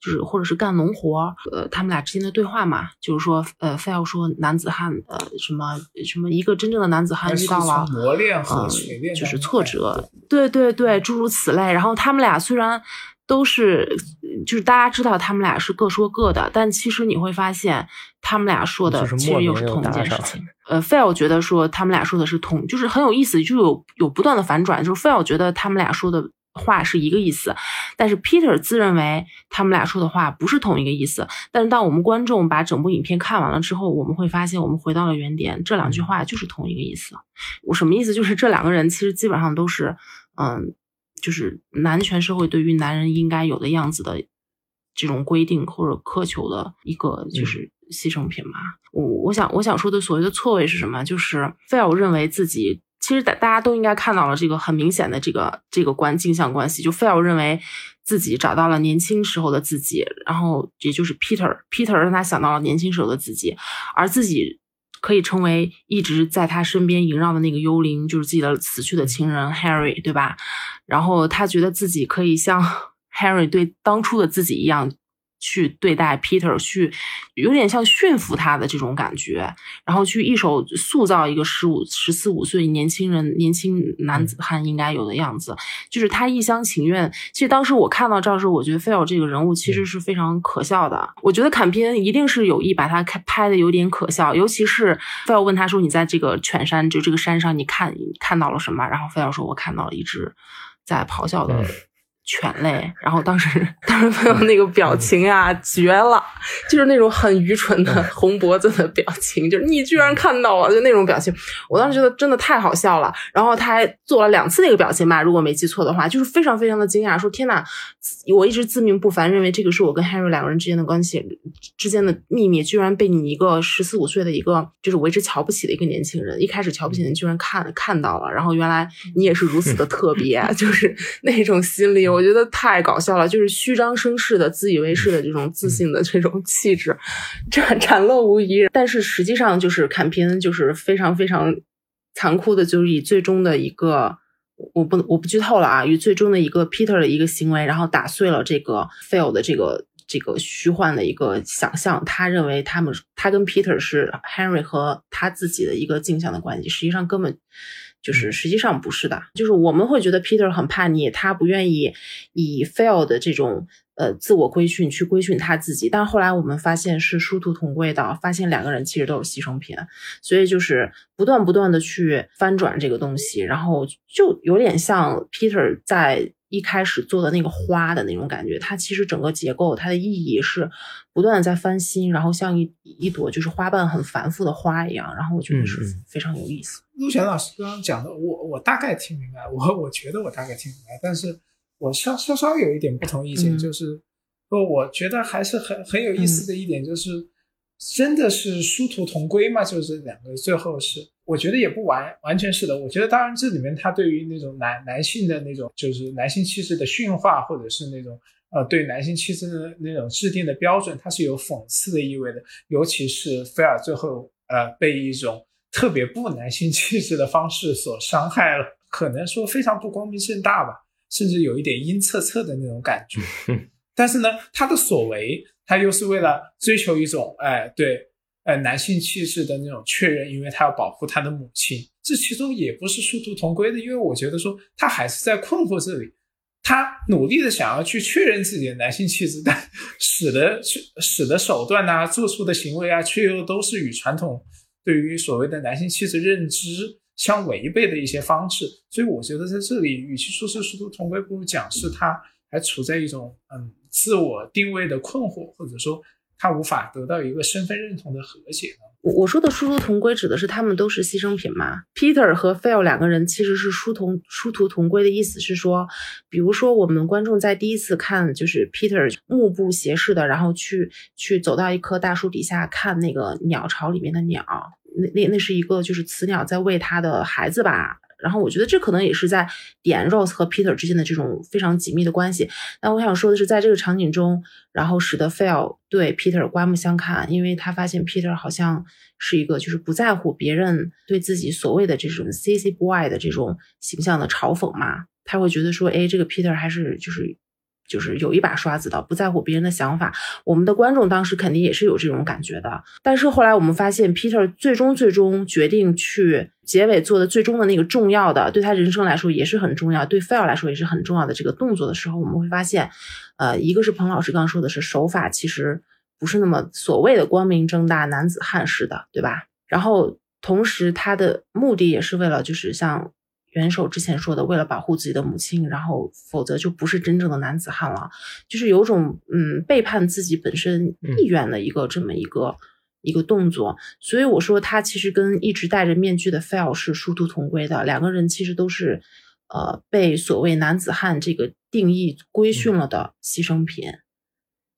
就是或者是干农活，呃，他们俩之间的对话嘛，就是说，呃，非要说男子汉，呃，什么什么一个真正的男子汉遇到了磨练和锤炼，就是挫折，对对对，诸如此类。然后他们俩虽然都是，就是大家知道他们俩是各说各的，但其实你会发现，他们俩说的其实又是同一件事情。呃，费尔觉得说他们俩说的是同，就是很有意思，就有有不断的反转，就是费尔觉得他们俩说的。话是一个意思，但是 Peter 自认为他们俩说的话不是同一个意思。但是当我们观众把整部影片看完了之后，我们会发现，我们回到了原点，这两句话就是同一个意思。我什么意思？就是这两个人其实基本上都是，嗯，就是男权社会对于男人应该有的样子的这种规定或者苛求的一个就是牺牲品嘛。我我想我想说的所谓的错位是什么？就是费尔认为自己。其实大大家都应该看到了这个很明显的这个这个关镜像关系，就菲尔认为自己找到了年轻时候的自己，然后也就是 Peter，Peter 让他想到了年轻时候的自己，而自己可以成为一直在他身边萦绕的那个幽灵，就是自己的死去的情人 Harry，对吧？然后他觉得自己可以像 Harry 对当初的自己一样。去对待 Peter，去有点像驯服他的这种感觉，然后去一手塑造一个十五、十四五岁年轻人、年轻男子汉应该有的样子，就是他一厢情愿。其实当时我看到这儿时候，我觉得菲尔这个人物其实是非常可笑的。我觉得坎皮恩一定是有意把他开拍的有点可笑，尤其是菲尔问他说：“你在这个犬山，就这个山上，你看看到了什么？”然后菲尔说：“我看到了一只在咆哮的。”犬类，然后当时当时朋友那个表情呀，绝了，就是那种很愚蠢的红脖子的表情，就是你居然看到了，就那种表情，我当时觉得真的太好笑了。然后他还做了两次那个表情吧，如果没记错的话，就是非常非常的惊讶，说天呐，我一直自命不凡，认为这个是我跟 Harry 两个人之间的关系之间的秘密，居然被你一个十四五岁的一个就是我一直瞧不起的一个年轻人，一开始瞧不起你，居然看看到了，然后原来你也是如此的特别，就是那种心理。我我觉得太搞笑了，就是虚张声势的、自以为是的这种自信的这种气质，展展露无遗。但是实际上，就是坎皮恩就是非常非常残酷的，就是以最终的一个，我不我不剧透了啊，以最终的一个 Peter 的一个行为，然后打碎了这个 Phil 的这个这个虚幻的一个想象。他认为他们他跟 Peter 是 Henry 和他自己的一个镜像的关系，实际上根本。就是实际上不是的，就是我们会觉得 Peter 很叛逆，他不愿意以 Fail 的这种呃自我规训去规训他自己，但后来我们发现是殊途同归的，发现两个人其实都是牺牲品，所以就是不断不断的去翻转这个东西，然后就有点像 Peter 在。一开始做的那个花的那种感觉，它其实整个结构它的意义是不断的在翻新，然后像一一朵就是花瓣很繁复的花一样，然后我觉得是非常有意思。陆璇老师刚刚讲的，我我大概听明白，我我觉得我大概听明白，但是我稍稍稍有一点不同意见，就是说我觉得还是很很有意思的一点，就是真的是殊途同归嘛？就是两个最后是。我觉得也不完完全是的。我觉得当然这里面他对于那种男男性的那种就是男性气质的驯化，或者是那种呃对男性气质的那种制定的标准，它是有讽刺的意味的。尤其是菲尔最后呃被一种特别不男性气质的方式所伤害了，可能说非常不光明正大吧，甚至有一点阴恻恻的那种感觉。但是呢，他的所为，他又是为了追求一种哎对。呃，男性气质的那种确认，因为他要保护他的母亲，这其中也不是殊途同归的。因为我觉得说他还是在困惑这里，他努力的想要去确认自己的男性气质，但 使得使的手段呐，做出的行为啊，却又都是与传统对于所谓的男性气质认知相违背的一些方式。所以我觉得在这里，与其说是殊途同归，不如讲是他还处在一种嗯自我定位的困惑，或者说。他无法得到一个身份认同的和解呢？我我说的殊途同归指的是他们都是牺牲品吗？Peter 和 Phil 两个人其实是殊同殊途同归的意思是说，比如说我们观众在第一次看就是 Peter 目不斜视的，然后去去走到一棵大树底下看那个鸟巢里面的鸟，那那那是一个就是雌鸟在喂它的孩子吧。然后我觉得这可能也是在点 Rose 和 Peter 之间的这种非常紧密的关系。那我想说的是，在这个场景中，然后使得 Phil 对 Peter 刮目相看，因为他发现 Peter 好像是一个就是不在乎别人对自己所谓的这种 CC boy 的这种形象的嘲讽嘛，他会觉得说，哎，这个 Peter 还是就是。就是有一把刷子的，不在乎别人的想法。我们的观众当时肯定也是有这种感觉的。但是后来我们发现，Peter 最终最终决定去结尾做的最终的那个重要的，对他人生来说也是很重要，对 Phil 来说也是很重要的这个动作的时候，我们会发现，呃，一个是彭老师刚刚说的是手法其实不是那么所谓的光明正大男子汉式的，对吧？然后同时他的目的也是为了就是像。元首之前说的，为了保护自己的母亲，然后否则就不是真正的男子汉了，就是有种嗯背叛自己本身意愿的一个这么一个一个动作。所以我说他其实跟一直戴着面具的 Fail 是殊途同归的，两个人其实都是呃被所谓男子汉这个定义规训了的牺牲品。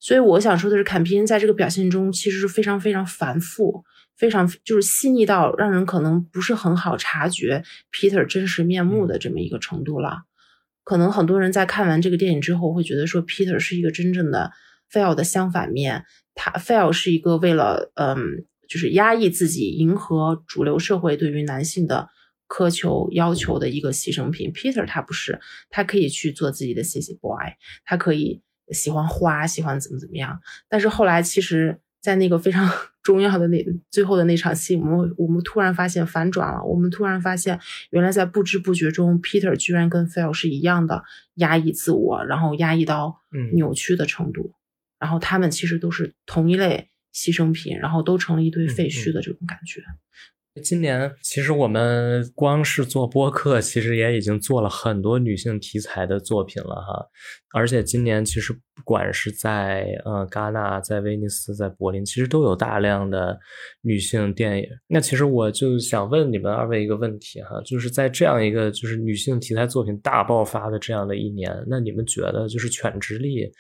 所以我想说的是，坎皮恩在这个表现中其实是非常非常繁复。非常就是细腻到让人可能不是很好察觉 Peter 真实面目的这么一个程度了。可能很多人在看完这个电影之后会觉得说 Peter 是一个真正的 Fail 的相反面，他 Fail 是一个为了嗯就是压抑自己迎合主流社会对于男性的苛求要求的一个牺牲品。Peter 他不是，他可以去做自己的 CC boy，他可以喜欢花，喜欢怎么怎么样。但是后来其实。在那个非常重要的那最后的那场戏，我们我们突然发现反转了。我们突然发现，原来在不知不觉中，Peter 居然跟 Phil 是一样的压抑自我，然后压抑到扭曲的程度。然后他们其实都是同一类牺牲品，然后都成了一堆废墟的这种感觉。今年其实我们光是做播客，其实也已经做了很多女性题材的作品了哈。而且今年其实不管是在呃戛纳、在威尼斯、在柏林，其实都有大量的女性电影。那其实我就想问你们二位一个问题哈，就是在这样一个就是女性题材作品大爆发的这样的一年，那你们觉得就是犬之力？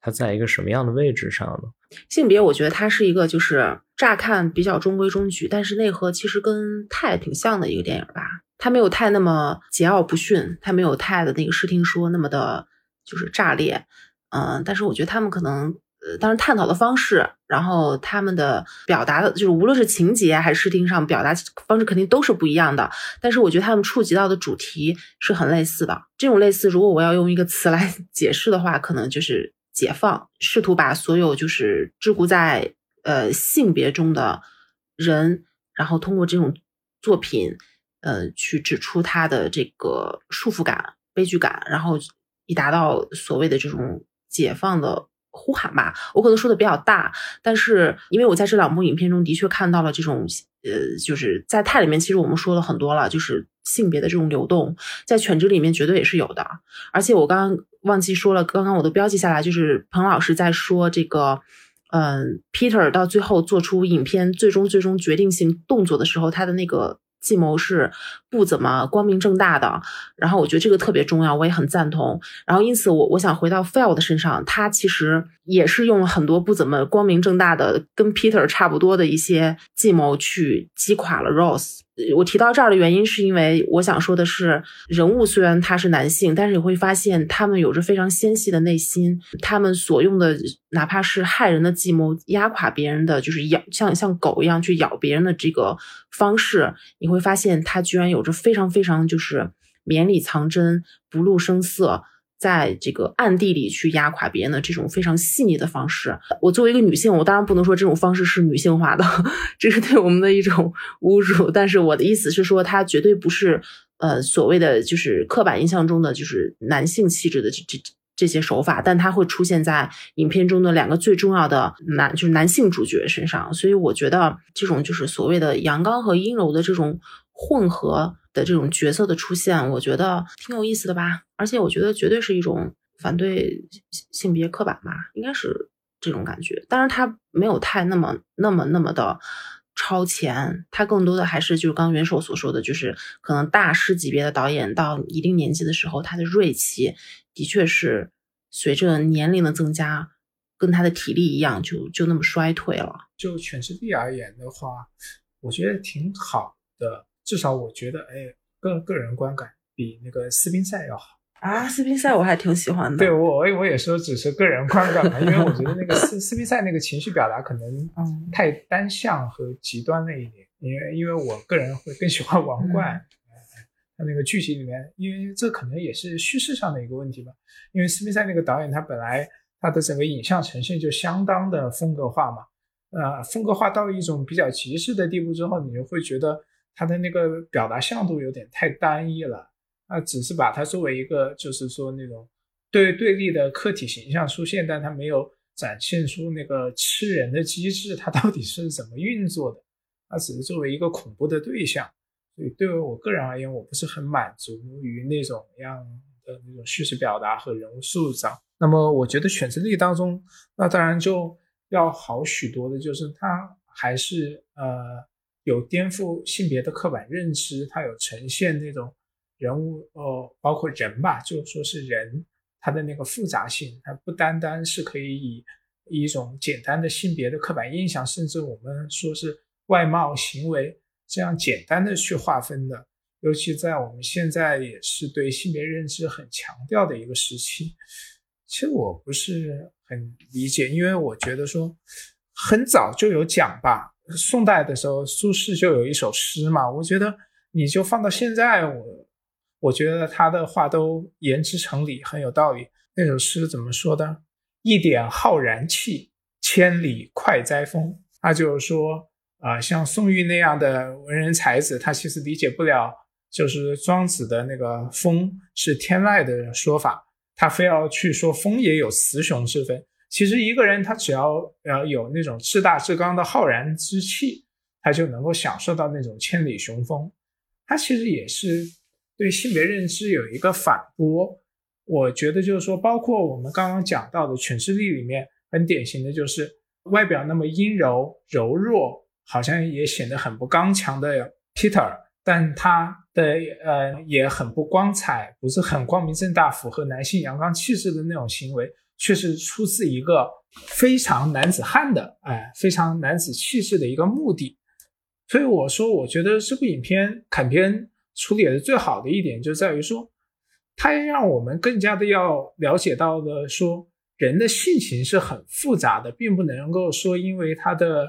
它在一个什么样的位置上呢？性别，我觉得它是一个，就是乍看比较中规中矩，但是内核其实跟泰挺像的一个电影吧。它没有泰那么桀骜不驯，它没有泰的那个视听说那么的，就是炸裂。嗯，但是我觉得他们可能，呃，当然探讨的方式，然后他们的表达的，就是无论是情节还是视听上表达方式，肯定都是不一样的。但是我觉得他们触及到的主题是很类似的。这种类似，如果我要用一个词来解释的话，可能就是。解放，试图把所有就是桎梏在呃性别中的人，然后通过这种作品，呃，去指出他的这个束缚感、悲剧感，然后以达到所谓的这种解放的呼喊吧。我可能说的比较大，但是因为我在这两部影片中的确看到了这种，呃，就是在泰里面，其实我们说了很多了，就是性别的这种流动，在犬只里面绝对也是有的，而且我刚刚。忘记说了，刚刚我都标记下来，就是彭老师在说这个，嗯，Peter 到最后做出影片最终最终决定性动作的时候，他的那个。计谋是不怎么光明正大的，然后我觉得这个特别重要，我也很赞同。然后因此，我我想回到 Phil 的身上，他其实也是用了很多不怎么光明正大的，跟 Peter 差不多的一些计谋去击垮了 Rose。我提到这儿的原因，是因为我想说的是，人物虽然他是男性，但是你会发现他们有着非常纤细的内心，他们所用的哪怕是害人的计谋，压垮别人的，就是咬像像狗一样去咬别人的这个方式，你会发现他居然有有着非常非常就是绵里藏针、不露声色。在这个暗地里去压垮别人的这种非常细腻的方式，我作为一个女性，我当然不能说这种方式是女性化的，这是对我们的一种侮辱。但是我的意思是说，它绝对不是呃所谓的就是刻板印象中的就是男性气质的这这这些手法，但它会出现在影片中的两个最重要的男就是男性主角身上。所以我觉得这种就是所谓的阳刚和阴柔的这种混合。的这种角色的出现，我觉得挺有意思的吧，而且我觉得绝对是一种反对性别刻板吧，应该是这种感觉。当然，他没有太那么那么那么的超前，他更多的还是就是刚元首所说的，就是可能大师级别的导演到一定年纪的时候，他的锐气的确是随着年龄的增加，跟他的体力一样，就就那么衰退了。就全世界而言的话，我觉得挺好的。至少我觉得，哎，个个人观感比那个斯宾塞要好啊。斯宾塞我还挺喜欢的。对我，我也说只是个人观感嘛，因为我觉得那个斯 斯宾塞那个情绪表达可能太单向和极端了一点。因为因为我个人会更喜欢王冠，他那个剧情里面，因为这可能也是叙事上的一个问题吧。因为斯宾塞那个导演他本来他的整个影像呈现就相当的风格化嘛。呃，风格化到一种比较极致的地步之后，你就会觉得他的那个表达向度有点太单一了。啊，只是把它作为一个，就是说那种对对立的客体形象出现，但它没有展现出那个吃人的机制，它到底是怎么运作的？它只是作为一个恐怖的对象。所以对于我个人而言，我不是很满足于那种样的那种叙事表达和人物塑造。那么，我觉得选择力当中，那当然就。要好许多的，就是它还是呃有颠覆性别的刻板认知，它有呈现那种人物呃包括人吧，就说是人他的那个复杂性，它不单单是可以以一种简单的性别的刻板印象，甚至我们说是外貌行为这样简单的去划分的，尤其在我们现在也是对性别认知很强调的一个时期。其实我不是很理解，因为我觉得说很早就有讲吧。宋代的时候，苏轼就有一首诗嘛。我觉得你就放到现在，我我觉得他的话都言之成理，很有道理。那首诗怎么说的？一点浩然气，千里快哉风。他就是说啊，像宋玉那样的文人才子，他其实理解不了，就是庄子的那个风是天籁的说法。他非要去说风也有雌雄之分，其实一个人他只要呃有那种至大至刚的浩然之气，他就能够享受到那种千里雄风。他其实也是对性别认知有一个反驳。我觉得就是说，包括我们刚刚讲到的犬之力里面，很典型的就是外表那么阴柔柔弱，好像也显得很不刚强的 Peter。但他的呃也很不光彩，不是很光明正大，符合男性阳刚气质的那种行为，却是出自一个非常男子汉的，哎，非常男子气质的一个目的。所以我说，我觉得这部影片砍片处理的最好的一点，就在于说，它让我们更加的要了解到的说，人的性情是很复杂的，并不能够说因为他的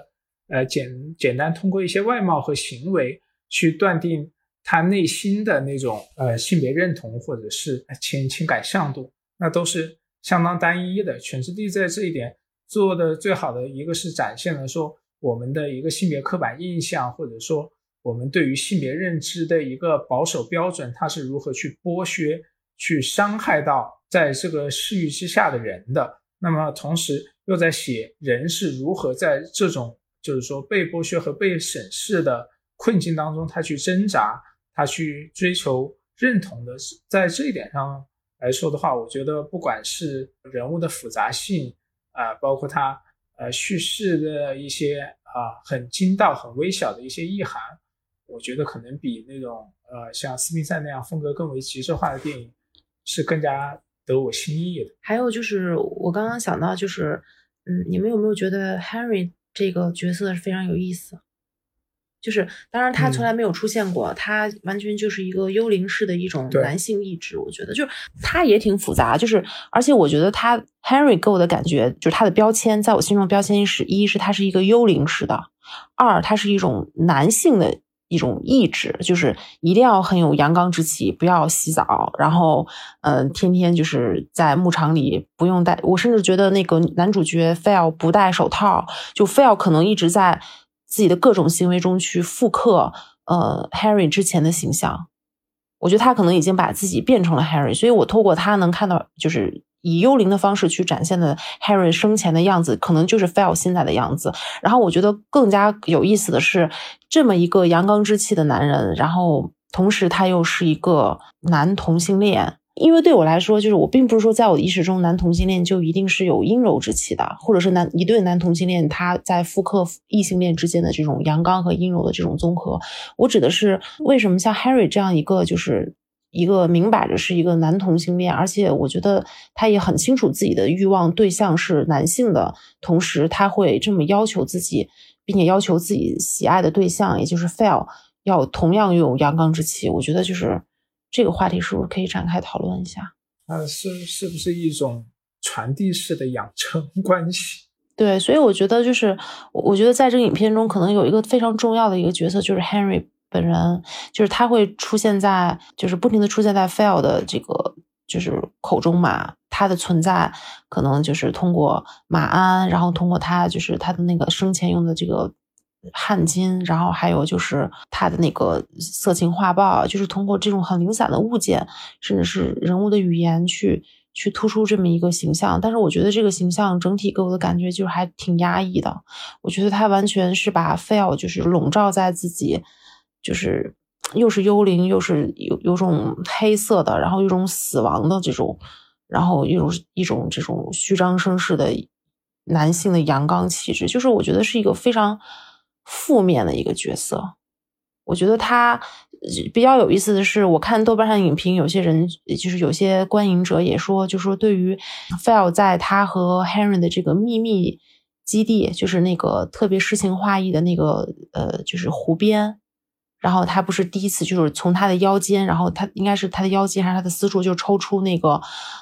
呃简简单通过一些外貌和行为。去断定他内心的那种呃性别认同或者是情情感向度，那都是相当单一的。犬之地在这一点做的最好的一个是展现了说我们的一个性别刻板印象，或者说我们对于性别认知的一个保守标准，它是如何去剥削、去伤害到在这个视域之下的人的。那么同时又在写人是如何在这种就是说被剥削和被审视的。困境当中，他去挣扎，他去追求认同的，在这一点上来说的话，我觉得不管是人物的复杂性啊，包括他呃叙事的一些啊很精到、很微小的一些意涵，我觉得可能比那种呃像斯宾塞那样风格更为极致化的电影是更加得我心意的。还有就是我刚刚想到，就是嗯，你们有没有觉得 Henry 这个角色是非常有意思？就是，当然他从来没有出现过，他完全就是一个幽灵式的一种男性意志。我觉得，就是他也挺复杂。就是，而且我觉得他 Henry 给我的感觉，就是他的标签，在我心中标签是：一是他是一个幽灵式的；二，他是一种男性的一种意志，就是一定要很有阳刚之气，不要洗澡，然后，嗯，天天就是在牧场里不用戴。我甚至觉得那个男主角非要不戴手套，就非要可能一直在。自己的各种行为中去复刻，呃，Harry 之前的形象，我觉得他可能已经把自己变成了 Harry，所以我透过他能看到，就是以幽灵的方式去展现的 Harry 生前的样子，可能就是 Fell 现在的样子。然后我觉得更加有意思的是，这么一个阳刚之气的男人，然后同时他又是一个男同性恋。因为对我来说，就是我并不是说在我的意识中，男同性恋就一定是有阴柔之气的，或者是男一对男同性恋他在复刻异性恋之间的这种阳刚和阴柔的这种综合。我指的是为什么像 Harry 这样一个，就是一个明摆着是一个男同性恋，而且我觉得他也很清楚自己的欲望对象是男性的，同时他会这么要求自己，并且要求自己喜爱的对象，也就是 Phil 要同样拥有阳刚之气。我觉得就是这个话题是不是可以展开讨论一下？啊，是是不是一种传递式的养成 关系？对，所以我觉得就是我我觉得在这个影片中，可能有一个非常重要的一个角色，就是 Henry 本人，就是他会出现在，就是不停的出现在 Phil 的这个就是口中嘛。他的存在可能就是通过马鞍，然后通过他就是他的那个生前用的这个汗巾，然后还有就是他的那个色情画报，就是通过这种很零散的物件，甚至是人物的语言去去突出这么一个形象。但是我觉得这个形象整体给我的感觉就是还挺压抑的。我觉得他完全是把 Phil 就是笼罩在自己，就是又是幽灵，又是有有种黑色的，然后有种死亡的这种。然后一种一种这种虚张声势的男性的阳刚气质，就是我觉得是一个非常负面的一个角色。我觉得他比较有意思的是，我看豆瓣上影评，有些人就是有些观影者也说，就说对于 Phil 在他和 Henry 的这个秘密基地，就是那个特别诗情画意的那个呃，就是湖边。然后他不是第一次，就是从他的腰间，然后他应该是他的腰间还是他的私处，就抽出那个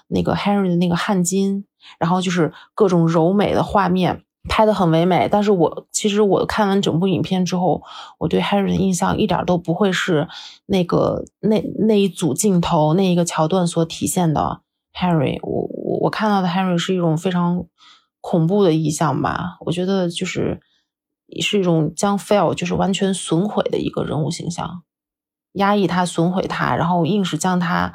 那个 Henry 的那个汗巾，然后就是各种柔美的画面，拍的很唯美。但是我其实我看完整部影片之后，我对 Harry 的印象一点都不会是那个那那一组镜头那一个桥段所体现的 Harry。我我我看到的 Harry 是一种非常恐怖的意象吧？我觉得就是。是一种将 fail 就是完全损毁的一个人物形象，压抑他、损毁他，然后硬是将他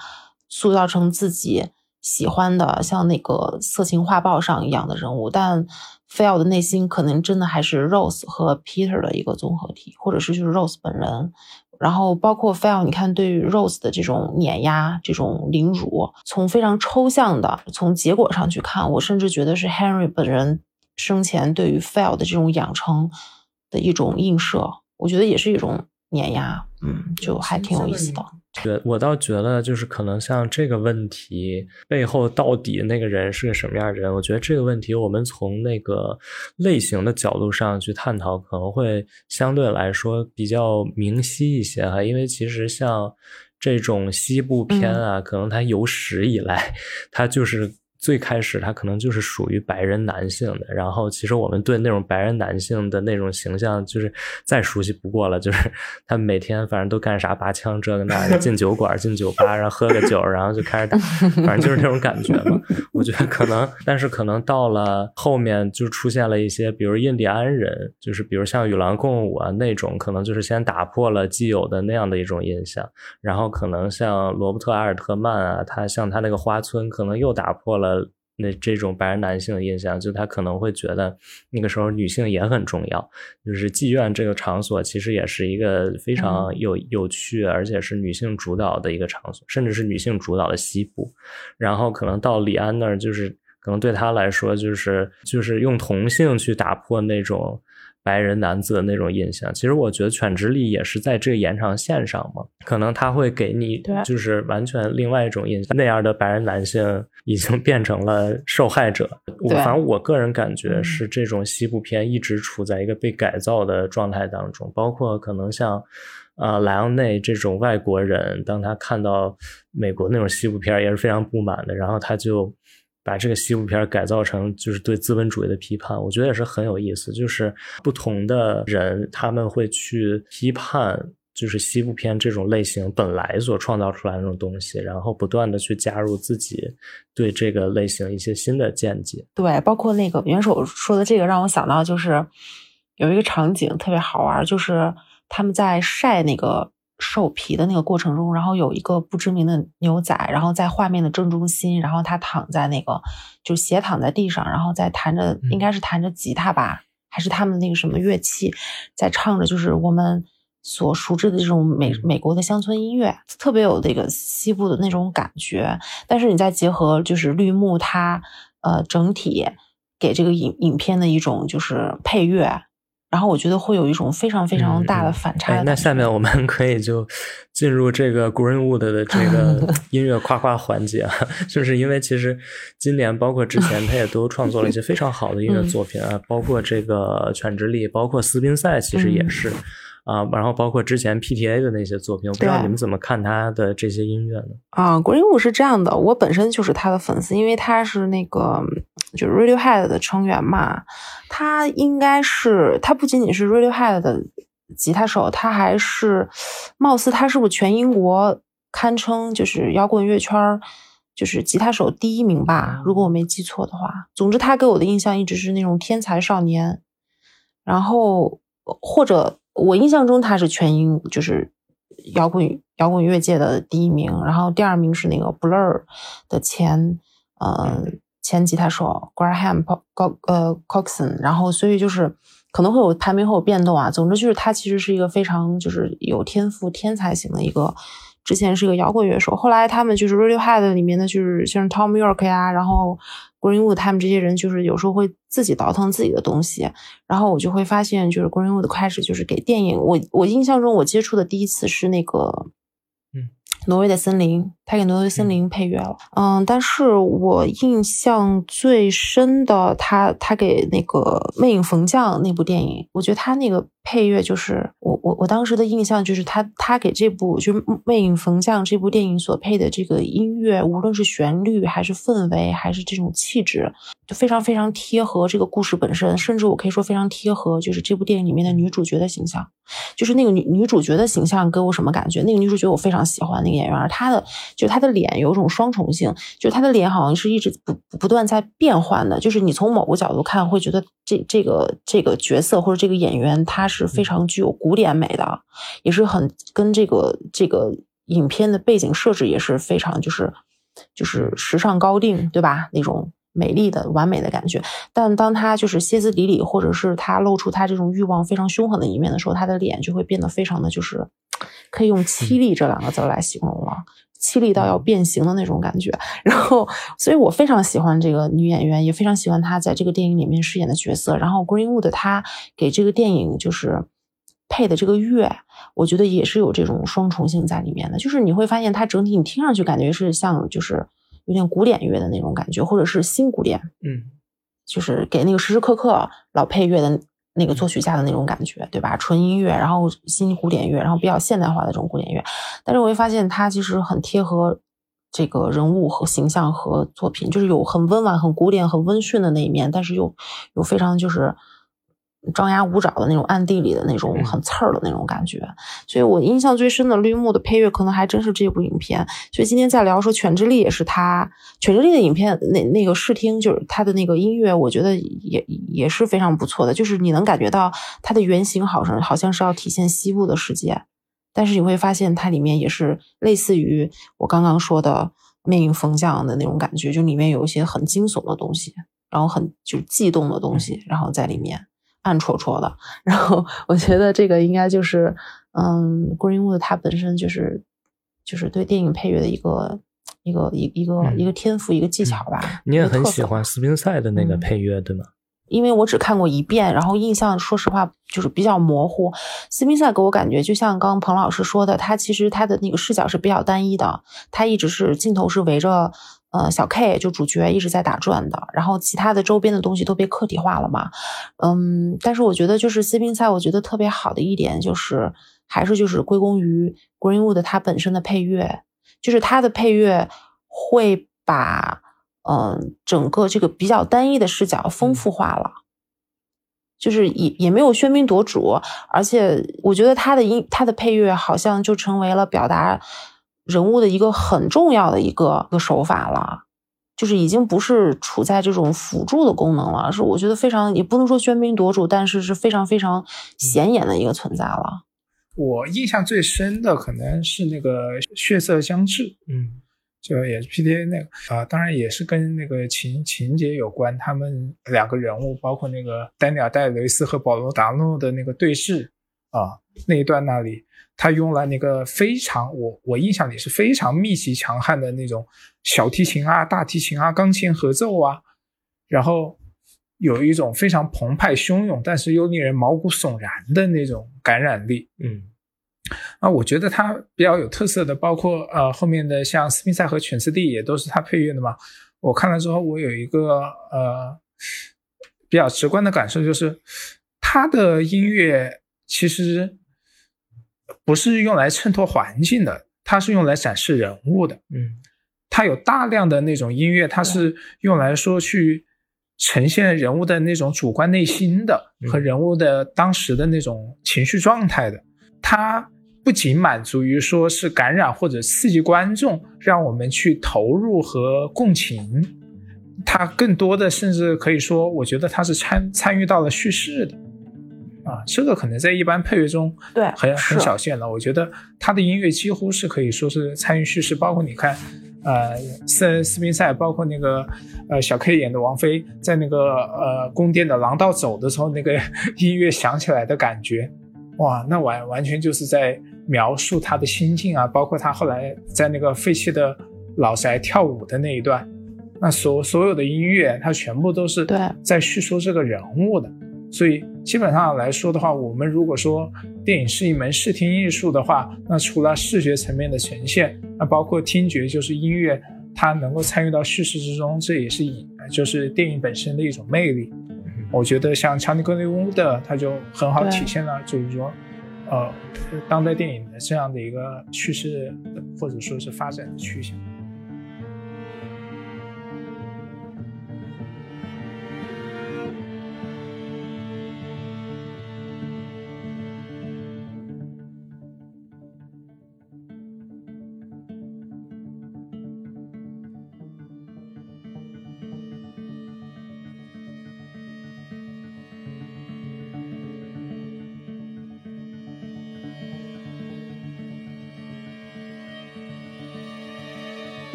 塑造成自己喜欢的，像那个色情画报上一样的人物。但 fail 的内心可能真的还是 Rose 和 Peter 的一个综合体，或者是就是 Rose 本人。然后包括 fail，你看对于 Rose 的这种碾压、这种凌辱，从非常抽象的从结果上去看，我甚至觉得是 Henry 本人。生前对于 fail 的这种养成的一种映射，我觉得也是一种碾压，嗯，就还挺有意思的。对，我倒觉得就是可能像这个问题背后到底那个人是个什么样的人，我觉得这个问题我们从那个类型的角度上去探讨，可能会相对来说比较明晰一些哈。因为其实像这种西部片啊，可能它有史以来它就是。最开始他可能就是属于白人男性的，然后其实我们对那种白人男性的那种形象就是再熟悉不过了，就是 他每天反正都干啥拔枪这个那的，进酒馆进酒吧，然后喝个酒，然后就开始打，反正就是那种感觉嘛。我觉得可能，但是可能到了后面就出现了一些，比如印第安人，就是比如像与狼共舞啊那种，可能就是先打破了既有的那样的一种印象，然后可能像罗伯特阿尔特曼啊，他像他那个花村，可能又打破了。那这种白人男性的印象，就他可能会觉得那个时候女性也很重要，就是妓院这个场所其实也是一个非常有有趣，而且是女性主导的一个场所，甚至是女性主导的西部。然后可能到李安那儿，就是可能对他来说，就是就是用同性去打破那种。白人男子的那种印象，其实我觉得《犬之力》也是在这个延长线上嘛，可能他会给你就是完全另外一种印象。那样的白人男性已经变成了受害者。我反正我个人感觉是这种西部片一直处在一个被改造的状态当中，包括可能像呃莱昂内这种外国人，当他看到美国那种西部片也是非常不满的，然后他就。把这个西部片改造成就是对资本主义的批判，我觉得也是很有意思。就是不同的人他们会去批判，就是西部片这种类型本来所创造出来那种东西，然后不断的去加入自己对这个类型一些新的见解。对，包括那个元首说的这个，让我想到就是有一个场景特别好玩，就是他们在晒那个。兽皮的那个过程中，然后有一个不知名的牛仔，然后在画面的正中心，然后他躺在那个就斜躺在地上，然后在弹着，应该是弹着吉他吧，还是他们那个什么乐器，在唱着，就是我们所熟知的这种美美国的乡村音乐，特别有那个西部的那种感觉。但是你再结合就是绿幕，它呃整体给这个影影片的一种就是配乐。然后我觉得会有一种非常非常大的反差。那下面我们可以就进入这个 Greenwood 的这个 音乐夸夸环节，就是因为其实今年包括之前他也都创作了一些非常好的音乐作品啊，包括这个《犬之力》，包括斯宾塞，其实也是。啊，然后包括之前 PTA 的那些作品，我不知道你们怎么看他的这些音乐呢？啊，Greenwood 是这样的，我本身就是他的粉丝，因为他是那个就是 Radiohead 的成员嘛，他应该是他不仅仅是 Radiohead 的吉他手，他还是貌似他是不是全英国堪称就是摇滚乐圈就是吉他手第一名吧？如果我没记错的话，总之他给我的印象一直是那种天才少年，然后或者。我印象中他是全英就是摇滚摇滚乐界的第一名，然后第二名是那个 Blur 的前呃前吉他手 Graham 呃 Coxon，然后所以就是可能会有排名会有变动啊。总之就是他其实是一个非常就是有天赋天才型的一个，之前是一个摇滚乐手，后来他们就是 Radiohead 里面的就是像 Tom York 呀，然后。Greenwood 他们这些人就是有时候会自己倒腾自己的东西，然后我就会发现，就是 Greenwood 开始就是给电影，我我印象中我接触的第一次是那个，嗯，挪威的森林。他给《挪威森林》配乐了，嗯，但是我印象最深的，他他给那个《魅影逢将》那部电影，我觉得他那个配乐就是我我我当时的印象就是他他给这部就是《魅影逢将》这部电影所配的这个音乐，无论是旋律还是氛围还是这种气质，就非常非常贴合这个故事本身，甚至我可以说非常贴合就是这部电影里面的女主角的形象，就是那个女女主角的形象给我什么感觉？那个女主角我非常喜欢那个演员，她的。就她的脸有一种双重性，就她的脸好像是一直不不断在变换的。就是你从某个角度看，会觉得这这个这个角色或者这个演员，他是非常具有古典美的，也是很跟这个这个影片的背景设置也是非常就是就是时尚高定，对吧？那种美丽的完美的感觉。但当他就是歇斯底里，或者是他露出他这种欲望非常凶狠的一面的时候，他的脸就会变得非常的就是 可以用凄厉这两个字来形容了。凄厉到要变形的那种感觉，然后，所以我非常喜欢这个女演员，也非常喜欢她在这个电影里面饰演的角色。然后，Greenwood 她给这个电影就是配的这个乐，我觉得也是有这种双重性在里面的。就是你会发现，它整体你听上去感觉是像就是有点古典乐的那种感觉，或者是新古典，嗯，就是给那个时时刻刻老配乐的。那个作曲家的那种感觉，对吧？纯音乐，然后新古典乐，然后比较现代化的这种古典乐。但是我会发现，它其实很贴合这个人物和形象和作品，就是有很温婉、很古典、很温驯的那一面，但是又有非常就是。张牙舞爪的那种暗地里的那种很刺儿的那种感觉，所以我印象最深的绿幕的配乐可能还真是这部影片。所以今天在聊说《犬之力》也是他，《犬之力》的影片那那个视听就是他的那个音乐，我觉得也也是非常不错的。就是你能感觉到它的原型好像好像是要体现西部的世界，但是你会发现它里面也是类似于我刚刚说的《命运风将》的那种感觉，就里面有一些很惊悚的东西，然后很就是悸动的东西，然后在里面。暗戳戳的，然后我觉得这个应该就是，嗯，Greenwood 他本身就是，就是对电影配乐的一个一个一一个一个天赋一个技巧吧。你也很喜欢斯宾塞的那个配乐，对吗？因为我只看过一遍，然后印象说实话就是比较模糊。斯宾塞给我感觉就像刚刚彭老师说的，他其实他的那个视角是比较单一的，他一直是镜头是围着。呃，小 K 就主角一直在打转的，然后其他的周边的东西都被客体化了嘛。嗯，但是我觉得就是 C 冰赛，我觉得特别好的一点就是，还是就是归功于 Greenwood 它本身的配乐，就是它的配乐会把嗯整个这个比较单一的视角丰富化了，就是也也没有喧宾夺主，而且我觉得他的音他的配乐好像就成为了表达。人物的一个很重要的一个一个手法了，就是已经不是处在这种辅助的功能了，是我觉得非常也不能说喧宾夺主，但是是非常非常显眼的一个存在了。我印象最深的可能是那个血色将至，嗯，就也是 PTA 那个啊，当然也是跟那个情情节有关，他们两个人物，包括那个丹尼尔戴雷斯和保罗达诺的那个对视啊那一段那里。他用了那个非常我我印象里是非常密集强悍的那种小提琴啊、大提琴啊、钢琴合奏啊，然后有一种非常澎湃汹涌，但是又令人毛骨悚然的那种感染力。嗯，啊，我觉得他比较有特色的，包括呃后面的像斯宾塞和犬斯蒂也都是他配乐的嘛。我看了之后，我有一个呃比较直观的感受，就是他的音乐其实。不是用来衬托环境的，它是用来展示人物的。嗯，它有大量的那种音乐，它是用来说去呈现人物的那种主观内心的和人物的当时的那种情绪状态的。它不仅满足于说是感染或者刺激观众，让我们去投入和共情，它更多的甚至可以说，我觉得它是参参与到了叙事的。啊，这个可能在一般配乐中对很很少见了。我觉得他的音乐几乎是可以说是参与叙事，包括你看，呃，斯人斯宾塞，包括那个呃小 K 演的王菲，在那个呃宫殿的廊道走的时候，那个 音乐响起来的感觉，哇，那完完全就是在描述他的心境啊，包括他后来在那个废弃的老宅跳舞的那一段，那所所有的音乐，它全部都是对在叙说这个人物的。所以基本上来说的话，我们如果说电影是一门视听艺术的话，那除了视觉层面的呈现，那包括听觉，就是音乐，它能够参与到叙事之中，这也是以就是电影本身的一种魅力。我觉得像强尼格雷乌的，它就很好体现了，就是说，呃，当代电影的这样的一个趋势或者说是发展的趋向。